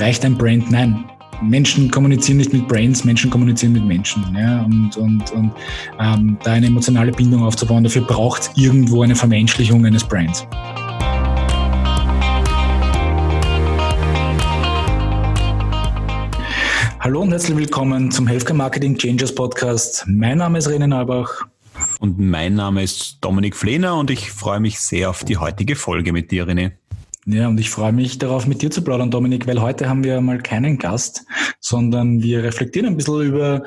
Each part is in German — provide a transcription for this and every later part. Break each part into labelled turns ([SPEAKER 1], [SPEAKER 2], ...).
[SPEAKER 1] reicht ein Brand? Nein. Menschen kommunizieren nicht mit Brands, Menschen kommunizieren mit Menschen. Ja? Und, und, und ähm, da eine emotionale Bindung aufzubauen, dafür braucht es irgendwo eine Vermenschlichung eines Brands. Hallo und herzlich willkommen zum Healthcare Marketing Changers Podcast. Mein Name ist René Neubach.
[SPEAKER 2] Und mein Name ist Dominik Flehner und ich freue mich sehr auf die heutige Folge mit dir, René.
[SPEAKER 1] Ja, und ich freue mich darauf, mit dir zu plaudern, Dominik, weil heute haben wir mal keinen Gast, sondern wir reflektieren ein bisschen über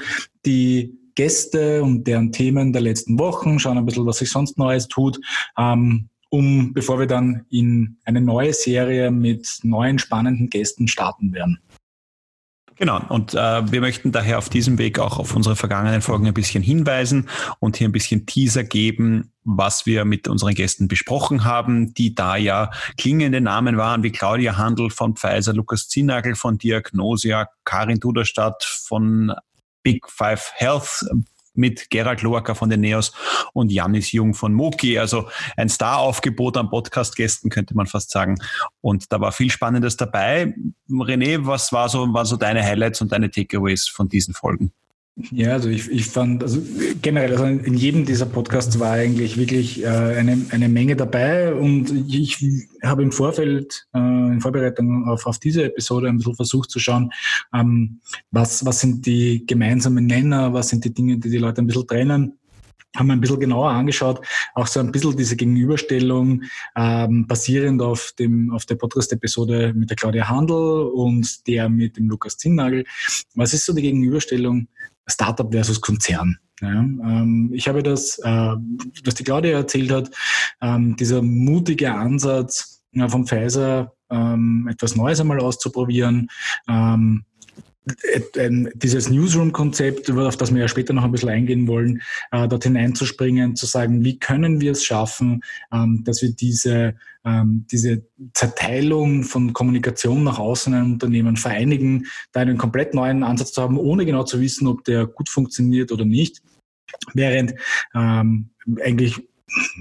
[SPEAKER 1] die Gäste und deren Themen der letzten Wochen, schauen ein bisschen, was sich sonst Neues tut, ähm, um, bevor wir dann in eine neue Serie mit neuen spannenden Gästen starten werden.
[SPEAKER 2] Genau, und äh, wir möchten daher auf diesem Weg auch auf unsere vergangenen Folgen ein bisschen hinweisen und hier ein bisschen Teaser geben, was wir mit unseren Gästen besprochen haben, die da ja klingende Namen waren wie Claudia Handel von Pfizer, Lukas Zinnagel von Diagnosia, Karin Duderstadt von Big Five Health, mit Gerald Loacker von den Neos und Janis Jung von Moki. Also ein Star-Aufgebot an Podcast-Gästen, könnte man fast sagen. Und da war viel Spannendes dabei. René, was war so, waren so deine Highlights und deine Takeaways von diesen Folgen?
[SPEAKER 1] Ja, also ich, ich fand, also generell, also in jedem dieser Podcasts war eigentlich wirklich äh, eine, eine Menge dabei und ich habe im Vorfeld, äh, in Vorbereitung auf, auf diese Episode ein bisschen versucht zu schauen, ähm, was, was sind die gemeinsamen Nenner, was sind die Dinge, die die Leute ein bisschen trennen haben wir ein bisschen genauer angeschaut, auch so ein bisschen diese Gegenüberstellung ähm, basierend auf dem auf der Podcast-Episode mit der Claudia Handel und der mit dem Lukas Zinnagel. Was ist so die Gegenüberstellung Startup versus Konzern. Ja, ähm, ich habe das, äh, was die Claudia erzählt hat, ähm, dieser mutige Ansatz ja, von Pfizer, ähm, etwas Neues einmal auszuprobieren, ähm, dieses Newsroom-Konzept, auf das wir ja später noch ein bisschen eingehen wollen, äh, dort hineinzuspringen, zu sagen, wie können wir es schaffen, ähm, dass wir diese, ähm, diese Zerteilung von Kommunikation nach außen in Unternehmen vereinigen, da einen komplett neuen Ansatz zu haben, ohne genau zu wissen, ob der gut funktioniert oder nicht. Während ähm, eigentlich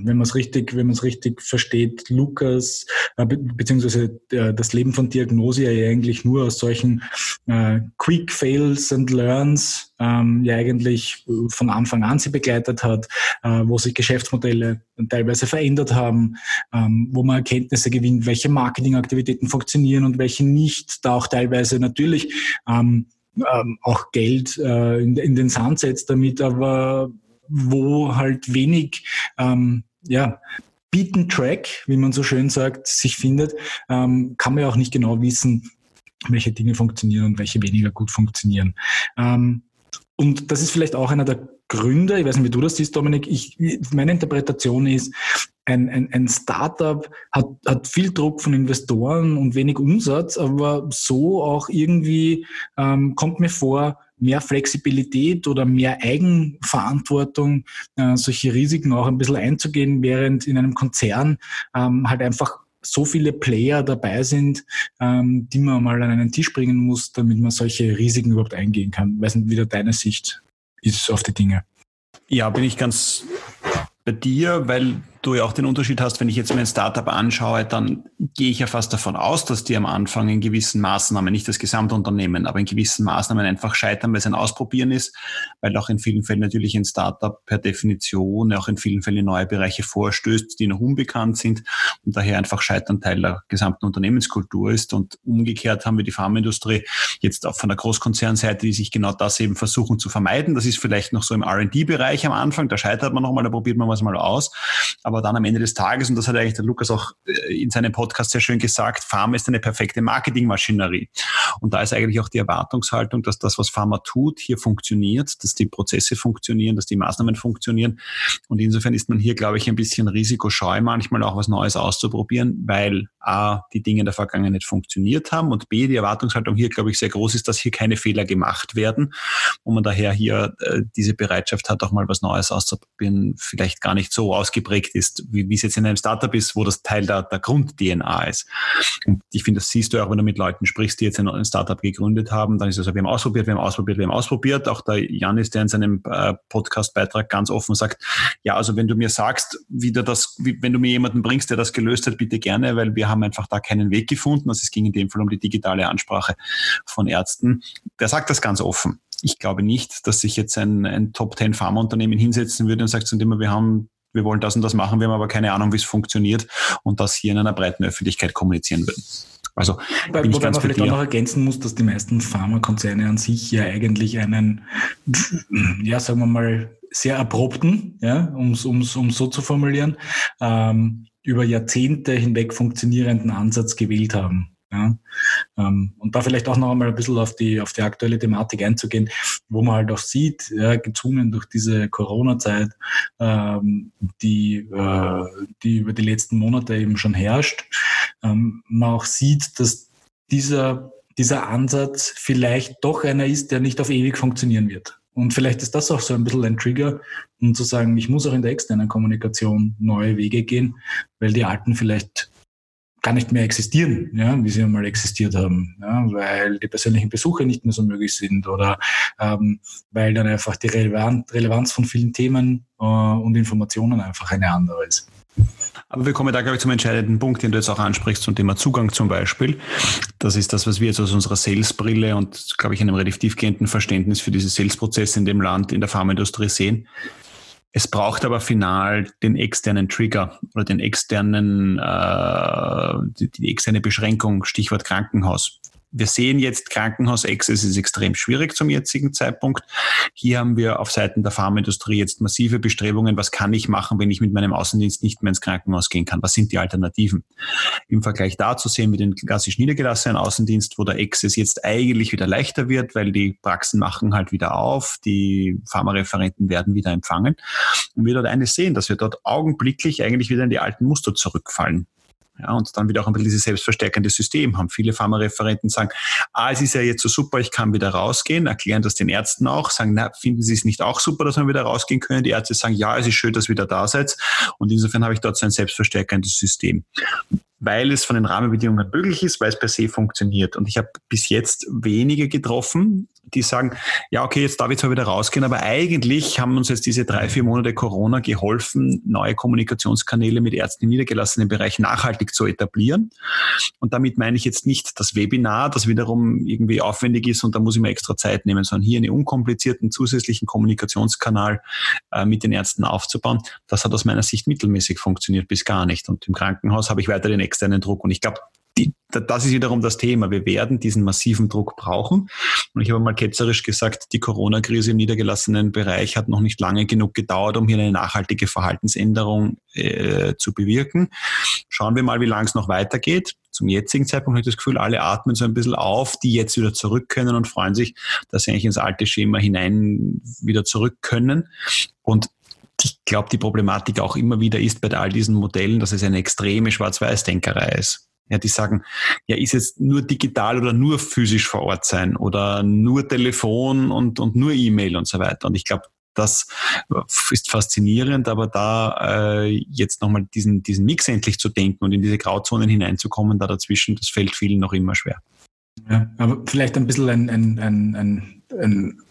[SPEAKER 1] wenn man es richtig, wenn man es richtig versteht, Lukas äh, be beziehungsweise äh, das Leben von Diagnose ja eigentlich nur aus solchen äh, Quick Fails and Learns ähm, ja eigentlich von Anfang an sie begleitet hat, äh, wo sich Geschäftsmodelle teilweise verändert haben, ähm, wo man Erkenntnisse gewinnt, welche Marketingaktivitäten funktionieren und welche nicht, da auch teilweise natürlich ähm, ähm, auch Geld äh, in, in den Sand setzt damit, aber wo halt wenig, ähm, ja, Beaten Track, wie man so schön sagt, sich findet, ähm, kann man ja auch nicht genau wissen, welche Dinge funktionieren und welche weniger gut funktionieren. Ähm, und das ist vielleicht auch einer der Gründe, ich weiß nicht, wie du das siehst, Dominik, ich, meine Interpretation ist, ein, ein, ein Startup hat, hat viel Druck von Investoren und wenig Umsatz, aber so auch irgendwie ähm, kommt mir vor, mehr Flexibilität oder mehr Eigenverantwortung, äh, solche Risiken auch ein bisschen einzugehen, während in einem Konzern ähm, halt einfach so viele Player dabei sind, ähm, die man mal an einen Tisch bringen muss, damit man solche Risiken überhaupt eingehen kann. Weiß nicht, wie da deine Sicht ist auf die Dinge.
[SPEAKER 2] Ja, bin ich ganz bei dir, weil du ja auch den Unterschied hast, wenn ich jetzt mein Startup anschaue, dann gehe ich ja fast davon aus, dass die am Anfang in gewissen Maßnahmen, nicht das gesamte Unternehmen, aber in gewissen Maßnahmen einfach scheitern, weil es ein Ausprobieren ist, weil auch in vielen Fällen natürlich ein Startup per Definition auch in vielen Fällen neue Bereiche vorstößt, die noch unbekannt sind und daher einfach Scheitern Teil der gesamten Unternehmenskultur ist. Und umgekehrt haben wir die Pharmaindustrie jetzt auch von der Großkonzernseite, die sich genau das eben versuchen zu vermeiden. Das ist vielleicht noch so im R&D-Bereich am Anfang, da scheitert man nochmal, da probiert man was mal aus. Aber dann am Ende des Tages, und das hat eigentlich der Lukas auch äh, in seinem Podcast sehr schön gesagt, Pharma ist eine perfekte Marketingmaschinerie. Und da ist eigentlich auch die Erwartungshaltung, dass das, was Pharma tut, hier funktioniert, dass die Prozesse funktionieren, dass die Maßnahmen funktionieren. Und insofern ist man hier, glaube ich, ein bisschen risikoscheu, manchmal auch was Neues auszuprobieren, weil A, die Dinge in der Vergangenheit funktioniert haben und B, die Erwartungshaltung hier, glaube ich, sehr groß ist, dass hier keine Fehler gemacht werden und man daher hier äh, diese Bereitschaft hat, auch mal was Neues auszuprobieren, vielleicht gar nicht so ausgeprägt ist ist, wie, wie es jetzt in einem Startup ist, wo das Teil der, der Grund-DNA ist. Und ich finde, das siehst du auch, wenn du mit Leuten sprichst, die jetzt ein, Startup gegründet haben, dann ist es so, wir haben ausprobiert, wir haben ausprobiert, wir haben ausprobiert. Auch der Janis, der in seinem äh, Podcast-Beitrag ganz offen sagt, ja, also wenn du mir sagst, wie du das, wie, wenn du mir jemanden bringst, der das gelöst hat, bitte gerne, weil wir haben einfach da keinen Weg gefunden. Also es ging in dem Fall um die digitale Ansprache von Ärzten. Der sagt das ganz offen. Ich glaube nicht, dass sich jetzt ein, ein Top-10-Pharmaunternehmen hinsetzen würde und sagt zu dem, wir haben wir wollen das und das machen, wir haben aber keine Ahnung, wie es funktioniert und das hier in einer breiten Öffentlichkeit kommunizieren würden. Also
[SPEAKER 1] Wobei, bin ich ganz man vielleicht auch noch ergänzen muss, dass die meisten Pharmakonzerne an sich ja eigentlich einen, ja, sagen wir mal, sehr abrupten, ja, um es so zu formulieren, ähm, über Jahrzehnte hinweg funktionierenden Ansatz gewählt haben. Ja, ähm, und da vielleicht auch noch einmal ein bisschen auf die, auf die aktuelle Thematik einzugehen, wo man halt auch sieht, ja, gezwungen durch diese Corona-Zeit, ähm, die, äh, die über die letzten Monate eben schon herrscht, ähm, man auch sieht, dass dieser, dieser Ansatz vielleicht doch einer ist, der nicht auf ewig funktionieren wird. Und vielleicht ist das auch so ein bisschen ein Trigger, um zu sagen, ich muss auch in der externen Kommunikation neue Wege gehen, weil die alten vielleicht gar nicht mehr existieren, ja, wie sie einmal existiert haben, ja, weil die persönlichen Besuche nicht mehr so möglich sind oder ähm, weil dann einfach die Relevanz von vielen Themen äh, und Informationen einfach eine andere ist.
[SPEAKER 2] Aber wir kommen da, glaube ich, zum entscheidenden Punkt, den du jetzt auch ansprichst, zum Thema Zugang zum Beispiel. Das ist das, was wir jetzt aus unserer Sales-Brille und, glaube ich, einem relativ tiefgehenden Verständnis für diese Sales-Prozesse in dem Land, in der Pharmaindustrie sehen. Es braucht aber final den externen Trigger oder den externen, äh, die, die externe Beschränkung, Stichwort Krankenhaus wir sehen jetzt Krankenhaus-Access ist extrem schwierig zum jetzigen Zeitpunkt. Hier haben wir auf Seiten der Pharmaindustrie jetzt massive Bestrebungen. Was kann ich machen, wenn ich mit meinem Außendienst nicht mehr ins Krankenhaus gehen kann? Was sind die Alternativen? Im Vergleich dazu sehen wir den klassisch niedergelassenen Außendienst, wo der Access jetzt eigentlich wieder leichter wird, weil die Praxen machen halt wieder auf, die Pharmareferenten werden wieder empfangen. Und wir dort eines sehen, dass wir dort augenblicklich eigentlich wieder in die alten Muster zurückfallen. Ja, und dann wieder auch ein bisschen dieses selbstverstärkende System haben. Viele Pharmareferenten sagen, ah, es ist ja jetzt so super, ich kann wieder rausgehen, erklären das den Ärzten auch, sagen, na, finden Sie es nicht auch super, dass wir wieder rausgehen können? Die Ärzte sagen, ja, es ist schön, dass ihr wieder da seid. Und insofern habe ich dort so ein selbstverstärkendes System weil es von den Rahmenbedingungen möglich ist, weil es per se funktioniert. Und ich habe bis jetzt wenige getroffen, die sagen, ja, okay, jetzt darf ich zwar wieder rausgehen, aber eigentlich haben uns jetzt diese drei, vier Monate Corona geholfen, neue Kommunikationskanäle mit Ärzten im niedergelassenen Bereich nachhaltig zu etablieren. Und damit meine ich jetzt nicht das Webinar, das wiederum irgendwie aufwendig ist und da muss ich mir extra Zeit nehmen, sondern hier einen unkomplizierten zusätzlichen Kommunikationskanal äh, mit den Ärzten aufzubauen. Das hat aus meiner Sicht mittelmäßig funktioniert bis gar nicht. Und im Krankenhaus habe ich weiter den externen Druck. Und ich glaube, die, das ist wiederum das Thema. Wir werden diesen massiven Druck brauchen. Und ich habe mal ketzerisch gesagt, die Corona-Krise im niedergelassenen Bereich hat noch nicht lange genug gedauert, um hier eine nachhaltige Verhaltensänderung äh, zu bewirken. Schauen wir mal, wie lange es noch weitergeht. Zum jetzigen Zeitpunkt habe ich das Gefühl, alle atmen so ein bisschen auf, die jetzt wieder zurück können und freuen sich, dass sie eigentlich ins alte Schema hinein wieder zurück können. Und ich glaube, die Problematik auch immer wieder ist bei all diesen Modellen, dass es eine extreme Schwarz-Weiß-Denkerei ist. Ja, die sagen, ja, ist jetzt nur digital oder nur physisch vor Ort sein oder nur Telefon und, und nur E-Mail und so weiter. Und ich glaube, das ist faszinierend, aber da äh, jetzt nochmal diesen, diesen Mix endlich zu denken und in diese Grauzonen hineinzukommen, da dazwischen, das fällt vielen noch immer schwer.
[SPEAKER 1] Ja, aber vielleicht ein bisschen ein, ein, ein, ein, ein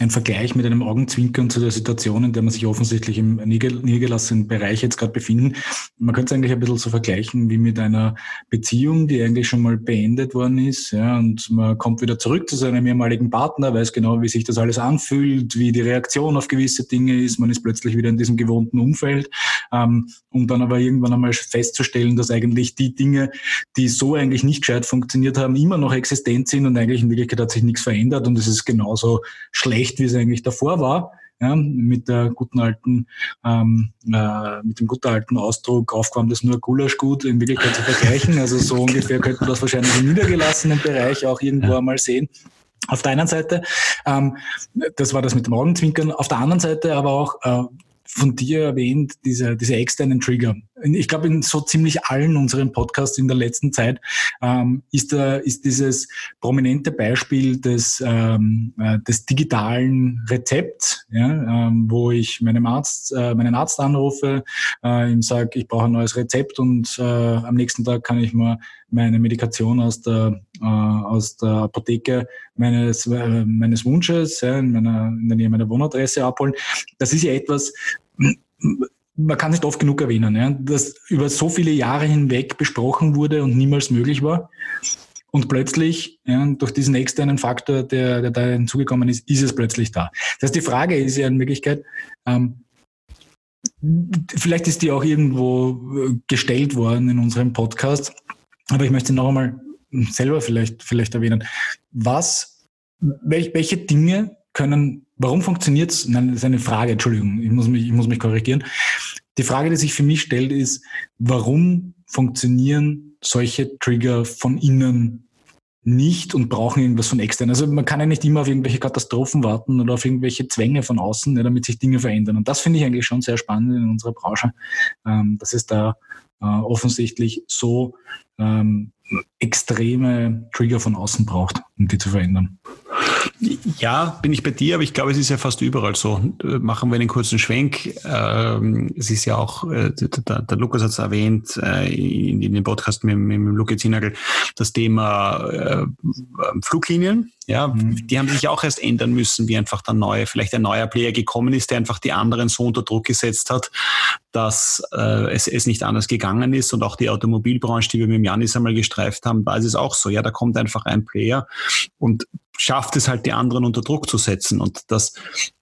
[SPEAKER 1] ein Vergleich mit einem Augenzwinkern zu der Situation, in der man sich offensichtlich im niedergelassenen Bereich jetzt gerade befinden. Man könnte es eigentlich ein bisschen so vergleichen wie mit einer Beziehung, die eigentlich schon mal beendet worden ist. Ja, und man kommt wieder zurück zu seinem ehemaligen Partner, weiß genau, wie sich das alles anfühlt, wie die Reaktion auf gewisse Dinge ist. Man ist plötzlich wieder in diesem gewohnten Umfeld, ähm, um dann aber irgendwann einmal festzustellen, dass eigentlich die Dinge, die so eigentlich nicht gescheit funktioniert haben, immer noch existent sind und eigentlich in Wirklichkeit hat sich nichts verändert und es ist genauso schlecht, wie es eigentlich davor war. Ja, mit der guten alten, ähm, äh, mit dem guten alten Ausdruck aufgewärmtes nur Gulaschgut in Wirklichkeit zu vergleichen. Also so ungefähr könnte man das wahrscheinlich im niedergelassenen Bereich auch irgendwo ja. einmal sehen. Auf der einen Seite, ähm, das war das mit dem Augenzwinkern, auf der anderen Seite aber auch äh, von dir erwähnt, diese, diese externen Trigger. Ich glaube, in so ziemlich allen unseren Podcasts in der letzten Zeit ähm, ist, da, ist dieses prominente Beispiel des, ähm, äh, des digitalen Rezepts, ja, ähm, wo ich meinem Arzt, äh, meinen Arzt anrufe, äh, ihm sage, ich brauche ein neues Rezept und äh, am nächsten Tag kann ich mir meine Medikation aus der, äh, aus der Apotheke meines, äh, meines Wunsches ja, in, meiner, in der Nähe meiner Wohnadresse abholen. Das ist ja etwas, man kann nicht oft genug erwähnen, ja, dass über so viele Jahre hinweg besprochen wurde und niemals möglich war. Und plötzlich, ja, durch diesen externen Faktor, der, der da hinzugekommen ist, ist es plötzlich da. Das heißt, die Frage ist ja in Wirklichkeit, ähm, vielleicht ist die auch irgendwo äh, gestellt worden in unserem Podcast, aber ich möchte noch einmal selber vielleicht, vielleicht erwähnen. Was, welch, welche Dinge können, warum funktioniert es? Nein, das ist eine Frage, Entschuldigung, ich muss mich, ich muss mich korrigieren. Die Frage, die sich für mich stellt, ist, warum funktionieren solche Trigger von innen nicht und brauchen irgendwas von extern. Also man kann ja nicht immer auf irgendwelche Katastrophen warten oder auf irgendwelche Zwänge von außen, ja, damit sich Dinge verändern. Und das finde ich eigentlich schon sehr spannend in unserer Branche, ähm, dass es da äh, offensichtlich so ähm, extreme Trigger von außen braucht, um die zu verändern.
[SPEAKER 2] Ja, bin ich bei dir, aber ich glaube, es ist ja fast überall so. Machen wir einen kurzen Schwenk. Ähm, es ist ja auch, äh, der, der Lukas hat es erwähnt, äh, in, in dem Podcast mit, mit dem Lukas Zinagel, das Thema äh, Fluglinien. Ja, mhm. die haben sich auch erst ändern müssen, wie einfach dann neue, vielleicht ein neuer Player gekommen ist, der einfach die anderen so unter Druck gesetzt hat, dass äh, es, es nicht anders gegangen ist. Und auch die Automobilbranche, die wir mit Janis einmal gestreift haben, da ist es auch so. Ja, da kommt einfach ein Player und schafft es halt, die anderen unter Druck zu setzen. Und das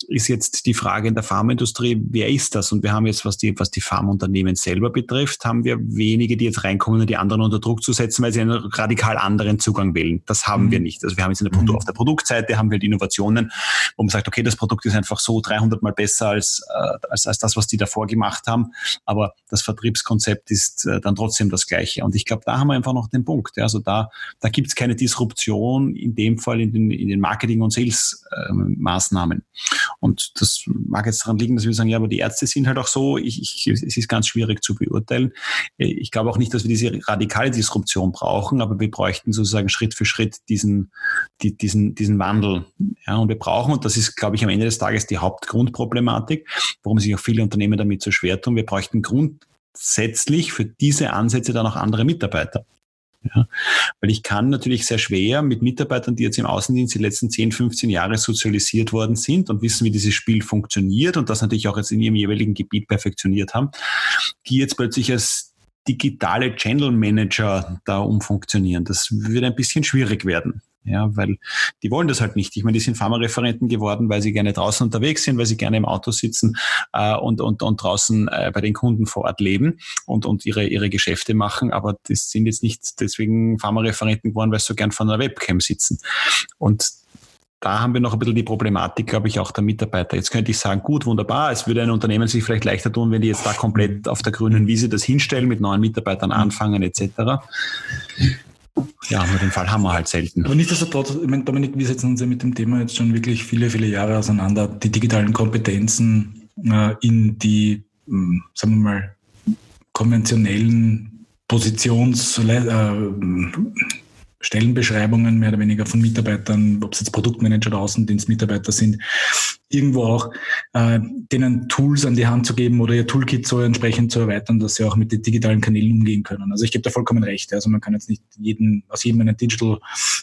[SPEAKER 2] ist jetzt die Frage in der Pharmaindustrie, wer ist das? Und wir haben jetzt, was die, was die Pharmaunternehmen selber betrifft, haben wir wenige, die jetzt reinkommen, um die anderen unter Druck zu setzen, weil sie einen radikal anderen Zugang wählen. Das haben mhm. wir nicht. Also wir haben jetzt eine, mhm. auf der Produktseite haben wir die Innovationen, wo man sagt, okay, das Produkt ist einfach so 300 mal besser als, äh, als, als das, was die davor gemacht haben. Aber das Vertriebskonzept ist äh, dann trotzdem das gleiche. Und ich glaube, da haben wir einfach noch den Punkt. Ja. Also da, da gibt es keine Disruption, in dem Fall in den, in den Marketing- und Sales-Maßnahmen. Und das mag jetzt daran liegen, dass wir sagen, ja, aber die Ärzte sind halt auch so. Ich, ich, es ist ganz schwierig zu beurteilen. Ich glaube auch nicht, dass wir diese radikale Disruption brauchen, aber wir bräuchten sozusagen Schritt für Schritt diesen, die, diesen, diesen Wandel. Ja, und wir brauchen, und das ist, glaube ich, am Ende des Tages die Hauptgrundproblematik, warum sich auch viele Unternehmen damit so schwer tun. Wir bräuchten grundsätzlich für diese Ansätze dann auch andere Mitarbeiter. Ja, weil ich kann natürlich sehr schwer mit Mitarbeitern, die jetzt im Außendienst die letzten 10, 15 Jahre sozialisiert worden sind und wissen, wie dieses Spiel funktioniert und das natürlich auch jetzt in ihrem jeweiligen Gebiet perfektioniert haben, die jetzt plötzlich als digitale Channel Manager da umfunktionieren. Das würde ein bisschen schwierig werden. Ja, weil die wollen das halt nicht. Ich meine, die sind Pharmareferenten geworden, weil sie gerne draußen unterwegs sind, weil sie gerne im Auto sitzen äh, und, und, und draußen äh, bei den Kunden vor Ort leben und, und ihre, ihre Geschäfte machen. Aber das sind jetzt nicht deswegen Pharmareferenten geworden, weil sie so gern vor einer Webcam sitzen. Und da haben wir noch ein bisschen die Problematik, glaube ich, auch der Mitarbeiter. Jetzt könnte ich sagen, gut, wunderbar, es würde ein Unternehmen sich vielleicht leichter tun, wenn die jetzt da komplett auf der grünen Wiese das hinstellen, mit neuen Mitarbeitern anfangen etc. Ja, nur den Fall haben wir halt selten.
[SPEAKER 1] Aber nichtsdestotrotz, ich meine, Dominik, wir setzen uns ja mit dem Thema jetzt schon wirklich viele, viele Jahre auseinander. Die digitalen Kompetenzen äh, in die, mh, hm, sagen wir mal, konventionellen Positions- äh, mehr oder weniger von Mitarbeitern, ob es jetzt Produktmanager oder Außendienstmitarbeiter sind, irgendwo auch äh, denen Tools an die Hand zu geben oder ihr Toolkit so entsprechend zu erweitern, dass sie auch mit den digitalen Kanälen umgehen können. Also ich gebe da vollkommen recht. Also man kann jetzt nicht jeden, aus jedem einen Digital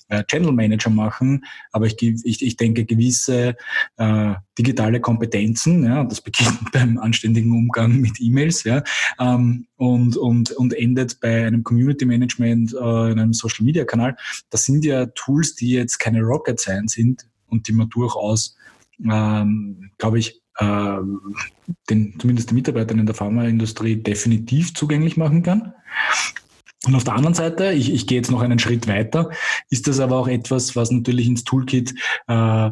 [SPEAKER 1] äh, Channel Manager machen, aber ich, ich, ich denke gewisse äh, digitale Kompetenzen, ja, das beginnt beim anständigen Umgang mit E-Mails, ja, ähm, und, und, und endet bei einem Community Management äh, in einem Social Media Kanal. Das sind ja Tools, die jetzt keine Rocket Science sind und die man durchaus ähm, glaube ich, äh, den, zumindest den Mitarbeitern in der Pharmaindustrie definitiv zugänglich machen kann. Und auf der anderen Seite, ich, ich gehe jetzt noch einen Schritt weiter, ist das aber auch etwas, was natürlich ins Toolkit äh,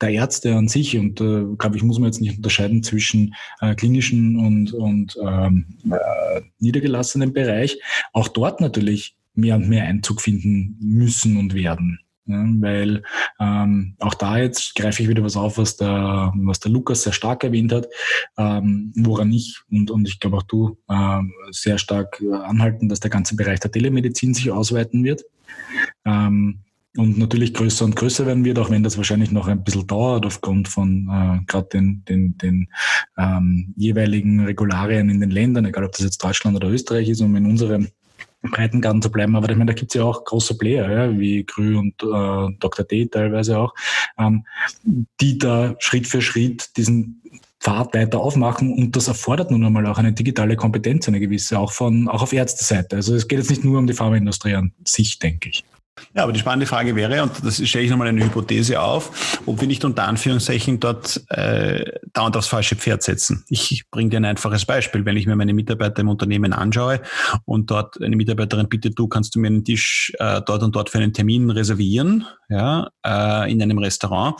[SPEAKER 1] der Ärzte an sich und äh, glaube ich, muss man jetzt nicht unterscheiden zwischen äh, klinischen und, und ähm, äh, niedergelassenen Bereich, auch dort natürlich mehr und mehr Einzug finden müssen und werden. Ja, weil ähm, auch da jetzt greife ich wieder was auf, was der, was der Lukas sehr stark erwähnt hat, ähm, woran ich und, und ich glaube auch du ähm, sehr stark anhalten, dass der ganze Bereich der Telemedizin sich ausweiten wird. Ähm, und natürlich größer und größer werden wird, auch wenn das wahrscheinlich noch ein bisschen dauert aufgrund von äh, gerade den, den, den ähm, jeweiligen Regularien in den Ländern, egal ob das jetzt Deutschland oder Österreich ist, um in unserem Breitengarten zu bleiben. Aber ich meine, da gibt es ja auch große Player, ja, wie Grü und äh, Dr. D teilweise auch, ähm, die da Schritt für Schritt diesen Pfad weiter aufmachen und das erfordert nun einmal auch eine digitale Kompetenz, eine gewisse, auch von, auch auf Ärzteseite. Also es geht jetzt nicht nur um die Pharmaindustrie an sich, denke ich.
[SPEAKER 2] Ja, aber die spannende Frage wäre, und das stelle ich nochmal eine Hypothese auf, ob wir nicht unter Anführungszeichen dort äh, dauernd aufs falsche Pferd setzen. Ich bringe dir ein einfaches Beispiel. Wenn ich mir meine Mitarbeiter im Unternehmen anschaue und dort eine Mitarbeiterin bittet, du kannst du mir einen Tisch äh, dort und dort für einen Termin reservieren, ja, äh, in einem Restaurant,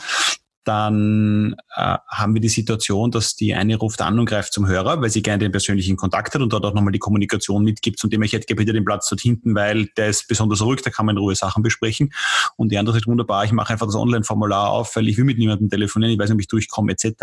[SPEAKER 2] dann äh, haben wir die Situation, dass die eine ruft an und greift zum Hörer, weil sie gerne den persönlichen Kontakt hat und dort auch nochmal die Kommunikation mitgibt, von dem ich hätte bitte den Platz dort hinten, weil der ist besonders ruhig, da kann man in Ruhe Sachen besprechen. Und die andere sagt, wunderbar, ich mache einfach das Online-Formular auf, weil ich will mit niemandem telefonieren, ich weiß nicht, ob ich durchkomme, etc.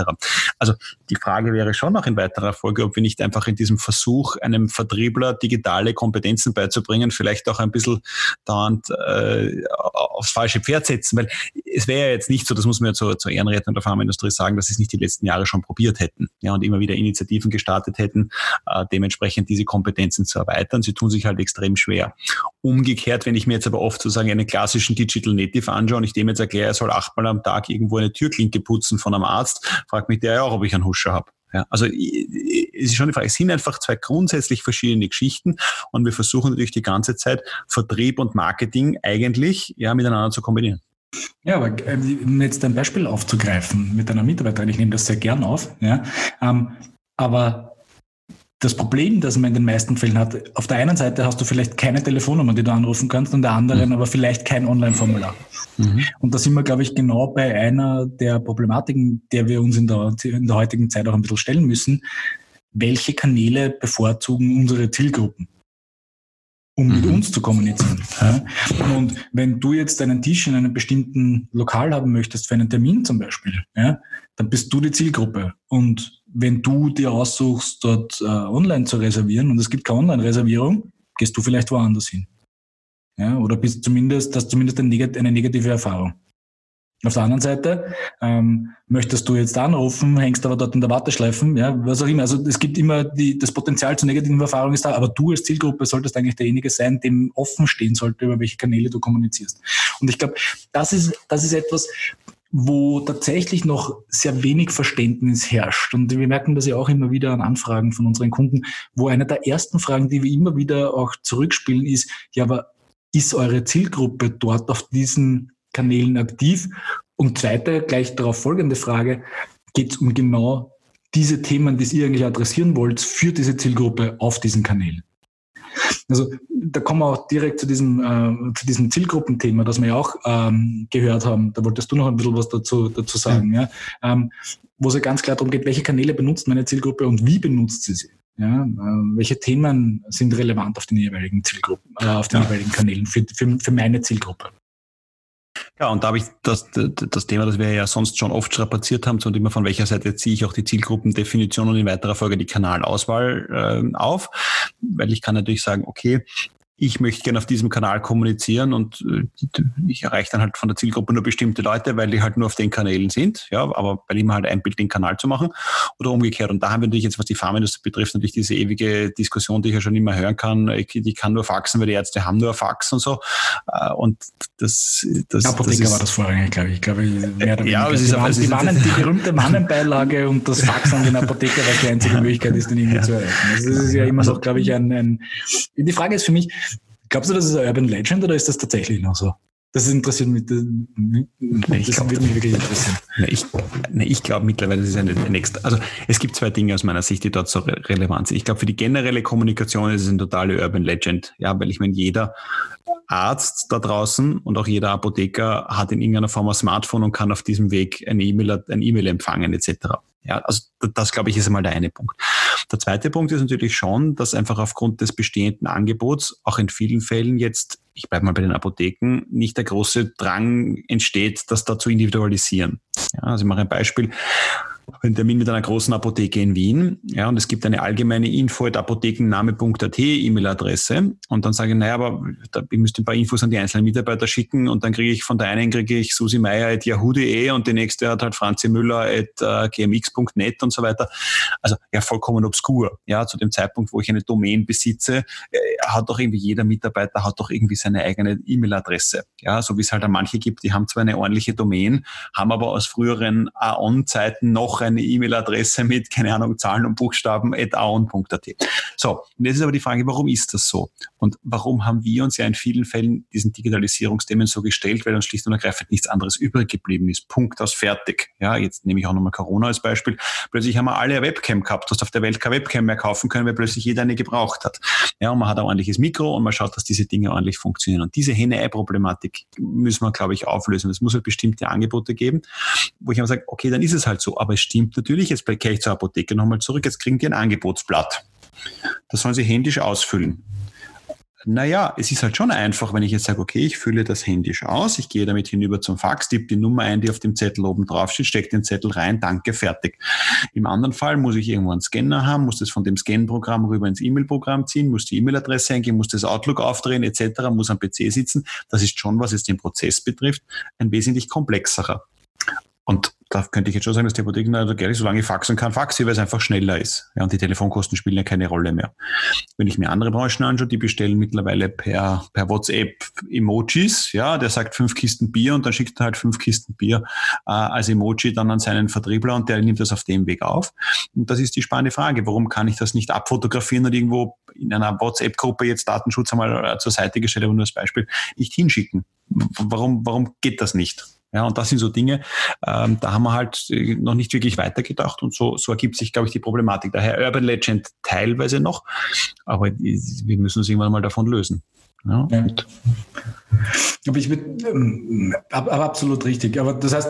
[SPEAKER 2] Also die Frage wäre schon noch in weiterer Folge, ob wir nicht einfach in diesem Versuch, einem Vertriebler digitale Kompetenzen beizubringen, vielleicht auch ein bisschen dauernd äh, aufs falsche Pferd setzen, weil es wäre ja jetzt nicht so, das muss man ja zur, Ehrenrettung der Pharmaindustrie sagen, dass sie es nicht die letzten Jahre schon probiert hätten ja, und immer wieder Initiativen gestartet hätten, äh, dementsprechend diese Kompetenzen zu erweitern. Sie tun sich halt extrem schwer. Umgekehrt, wenn ich mir jetzt aber oft sozusagen einen klassischen Digital Native anschaue und ich dem jetzt erkläre, er soll achtmal am Tag irgendwo eine Türklinke putzen von einem Arzt, fragt mich der ja auch, ob ich einen Huscher habe. Ja, also es ist schon die Frage, es sind einfach zwei grundsätzlich verschiedene Geschichten und wir versuchen natürlich die ganze Zeit Vertrieb und Marketing eigentlich ja, miteinander zu kombinieren.
[SPEAKER 1] Ja, aber äh, um jetzt ein Beispiel aufzugreifen mit einer Mitarbeiterin, ich nehme das sehr gern auf, ja, ähm, aber das Problem, das man in den meisten Fällen hat, auf der einen Seite hast du vielleicht keine Telefonnummer, die du anrufen kannst, und der anderen mhm. aber vielleicht kein Online-Formular. Mhm. Und da sind wir, glaube ich, genau bei einer der Problematiken, der wir uns in der, in der heutigen Zeit auch ein bisschen stellen müssen. Welche Kanäle bevorzugen unsere Zielgruppen? Um mit mhm. uns zu kommunizieren. Ja. Und wenn du jetzt einen Tisch in einem bestimmten Lokal haben möchtest, für einen Termin zum Beispiel, ja, dann bist du die Zielgruppe. Und wenn du dir aussuchst, dort äh, online zu reservieren und es gibt keine Online-Reservierung, gehst du vielleicht woanders hin. Ja, oder bist zumindest, hast zumindest eine negative Erfahrung. Auf der anderen Seite ähm, möchtest du jetzt anrufen, hängst aber dort in der Warteschleifen, ja, was auch immer. Also es gibt immer die, das Potenzial zur negativen Erfahrung ist da, aber du als Zielgruppe solltest eigentlich derjenige sein, dem offen stehen sollte, über welche Kanäle du kommunizierst. Und ich glaube, das ist, das ist etwas, wo tatsächlich noch sehr wenig Verständnis herrscht. Und wir merken das ja auch immer wieder an Anfragen von unseren Kunden, wo eine der ersten Fragen, die wir immer wieder auch zurückspielen, ist, ja, aber ist eure Zielgruppe dort auf diesen Kanälen aktiv? Und zweite, gleich darauf folgende Frage, geht es um genau diese Themen, die ihr eigentlich adressieren wollt, für diese Zielgruppe auf diesen Kanälen? Also da kommen wir auch direkt zu diesem, äh, zu diesem Zielgruppenthema, das wir ja auch ähm, gehört haben. Da wolltest du noch ein bisschen was dazu, dazu sagen, ja. ja? Ähm, wo es ja ganz klar darum geht, welche Kanäle benutzt meine Zielgruppe und wie benutzt sie sie. Ja, äh, welche Themen sind relevant auf den jeweiligen Zielgruppen, äh, auf den ja. jeweiligen Kanälen für, für, für meine Zielgruppe?
[SPEAKER 2] Ja, und da habe ich das, das Thema, das wir ja sonst schon oft strapaziert haben, zum Thema, von welcher Seite ziehe ich auch die Zielgruppendefinition und in weiterer Folge die Kanalauswahl äh, auf, weil ich kann natürlich sagen, okay, ich möchte gerne auf diesem Kanal kommunizieren und äh, ich erreiche dann halt von der Zielgruppe nur bestimmte Leute, weil die halt nur auf den Kanälen sind, ja, aber bei ihm halt einbildet, den Kanal zu machen oder umgekehrt. Und da haben wir natürlich jetzt, was die Pharmaindustrie betrifft, natürlich diese ewige Diskussion, die ich ja schon immer hören kann, ich, die kann nur faxen, weil die Ärzte haben nur Fax und so. Äh, und das, das,
[SPEAKER 1] Apotheker das ist, war das vorrangig, glaube ich. Ich glaube, mehr oder ja, es ist, die, Mann, die, Mannen, die berühmte Mannenbeilage und das Fax an den Apotheker, was die einzige Möglichkeit ist, den irgendwie ja. zu erreichen. Also das ist ja immer noch, glaube ich, ein, ein, die Frage ist für mich, Glaubst du, das ist eine Urban Legend oder ist das tatsächlich noch so? Das interessiert mich. Das,
[SPEAKER 2] ich glaub, würde mich wirklich interessieren. Nee, ich, ich glaube mittlerweile, das ist eine, extra. Also es gibt zwei Dinge aus meiner Sicht, die dort so re relevant sind. Ich glaube, für die generelle Kommunikation ist es eine totale Urban Legend. Ja, weil ich meine, jeder Arzt da draußen und auch jeder Apotheker hat in irgendeiner Form ein Smartphone und kann auf diesem Weg eine E-Mail, ein E-Mail empfangen etc. Ja, also das glaube ich ist einmal der eine Punkt. Der zweite Punkt ist natürlich schon, dass einfach aufgrund des bestehenden Angebots auch in vielen Fällen jetzt, ich bleibe mal bei den Apotheken, nicht der große Drang entsteht, das da zu individualisieren. Ja, also ich mache ein Beispiel einen Termin mit einer großen Apotheke in Wien. Ja, und es gibt eine allgemeine Info at apothekenname.at E-Mail-Adresse. Und dann sage ich, naja, aber da, ich müsste ein paar Infos an die einzelnen Mitarbeiter schicken und dann kriege ich von der einen kriege ich Susi Meier at yahoo.de und die nächste hat halt Franzi Müller at uh, gmx.net und so weiter. Also ja, vollkommen obskur. Ja, zu dem Zeitpunkt, wo ich eine Domain besitze, äh, hat doch irgendwie jeder Mitarbeiter hat doch irgendwie seine eigene E-Mail-Adresse. Ja, so wie es halt an manche gibt, die haben zwar eine ordentliche Domain, haben aber aus früheren AON-Zeiten noch eine E-Mail-Adresse mit, keine Ahnung, Zahlen und Buchstaben at aon.at. So, und jetzt ist aber die Frage, warum ist das so? Und warum haben wir uns ja in vielen Fällen diesen Digitalisierungsthemen so gestellt, weil uns schlicht und ergreifend nichts anderes übrig geblieben ist. Punkt aus fertig. Ja, jetzt nehme ich auch nochmal Corona als Beispiel. Plötzlich haben wir alle eine Webcam gehabt. Du hast auf der Welt keine Webcam mehr kaufen können, weil plötzlich jeder eine gebraucht hat. Ja, und man hat ein ordentliches Mikro und man schaut, dass diese Dinge ordentlich funktionieren. Und diese Henne-Ei-Problematik müssen wir, glaube ich, auflösen. Es muss halt bestimmte Angebote geben, wo ich immer sage, okay, dann ist es halt so. Aber es stimmt natürlich, jetzt kehre ich zur Apotheke nochmal zurück, jetzt kriegen die ein Angebotsblatt. Das sollen sie händisch ausfüllen. Naja, es ist halt schon einfach, wenn ich jetzt sage, okay, ich fülle das händisch aus, ich gehe damit hinüber zum Fax, tippe die Nummer ein, die auf dem Zettel oben drauf steht, stecke den Zettel rein, danke, fertig. Im anderen Fall muss ich irgendwo einen Scanner haben, muss das von dem Scan-Programm rüber ins E-Mail-Programm ziehen, muss die E-Mail-Adresse eingeben, muss das Outlook aufdrehen etc., muss am PC sitzen. Das ist schon, was es den Prozess betrifft, ein wesentlich komplexerer. Und da könnte ich jetzt schon sagen, dass die Apotheken also gerne, solange ich faxen kann, faxe, weil es einfach schneller ist. Ja, und die Telefonkosten spielen ja keine Rolle mehr. Wenn ich mir andere Branchen anschaue, die bestellen mittlerweile per, per WhatsApp Emojis. Ja, der sagt fünf Kisten Bier und dann schickt er halt fünf Kisten Bier äh, als Emoji dann an seinen Vertriebler und der nimmt das auf dem Weg auf. Und das ist die spannende Frage. Warum kann ich das nicht abfotografieren und irgendwo in einer WhatsApp-Gruppe jetzt Datenschutz einmal äh, zur Seite gestellt, aber nur als Beispiel, nicht hinschicken? Warum, warum geht das nicht? Ja, und das sind so Dinge, ähm, da haben wir halt äh, noch nicht wirklich weitergedacht und so, so ergibt sich, glaube ich, die Problematik. Daher Urban Legend teilweise noch, aber wir müssen uns irgendwann mal davon lösen. Ja, ja.
[SPEAKER 1] Aber ich würde, ähm, aber absolut richtig. Aber das heißt,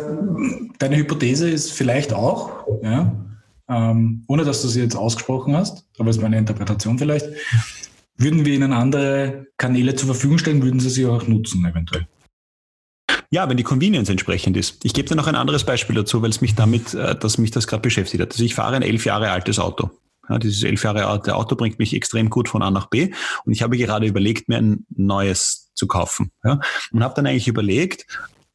[SPEAKER 1] deine Hypothese ist vielleicht auch, ja, ähm, ohne dass du sie jetzt ausgesprochen hast, aber es ist meine Interpretation vielleicht, würden wir ihnen andere Kanäle zur Verfügung stellen, würden sie sie auch nutzen, eventuell.
[SPEAKER 2] Ja, wenn die Convenience entsprechend ist. Ich gebe dir noch ein anderes Beispiel dazu, weil es mich damit, äh, dass mich das gerade beschäftigt hat. Also ich fahre ein elf Jahre altes Auto. Ja, dieses elf Jahre alte Auto bringt mich extrem gut von A nach B und ich habe gerade überlegt, mir ein neues zu kaufen. Ja, und habe dann eigentlich überlegt,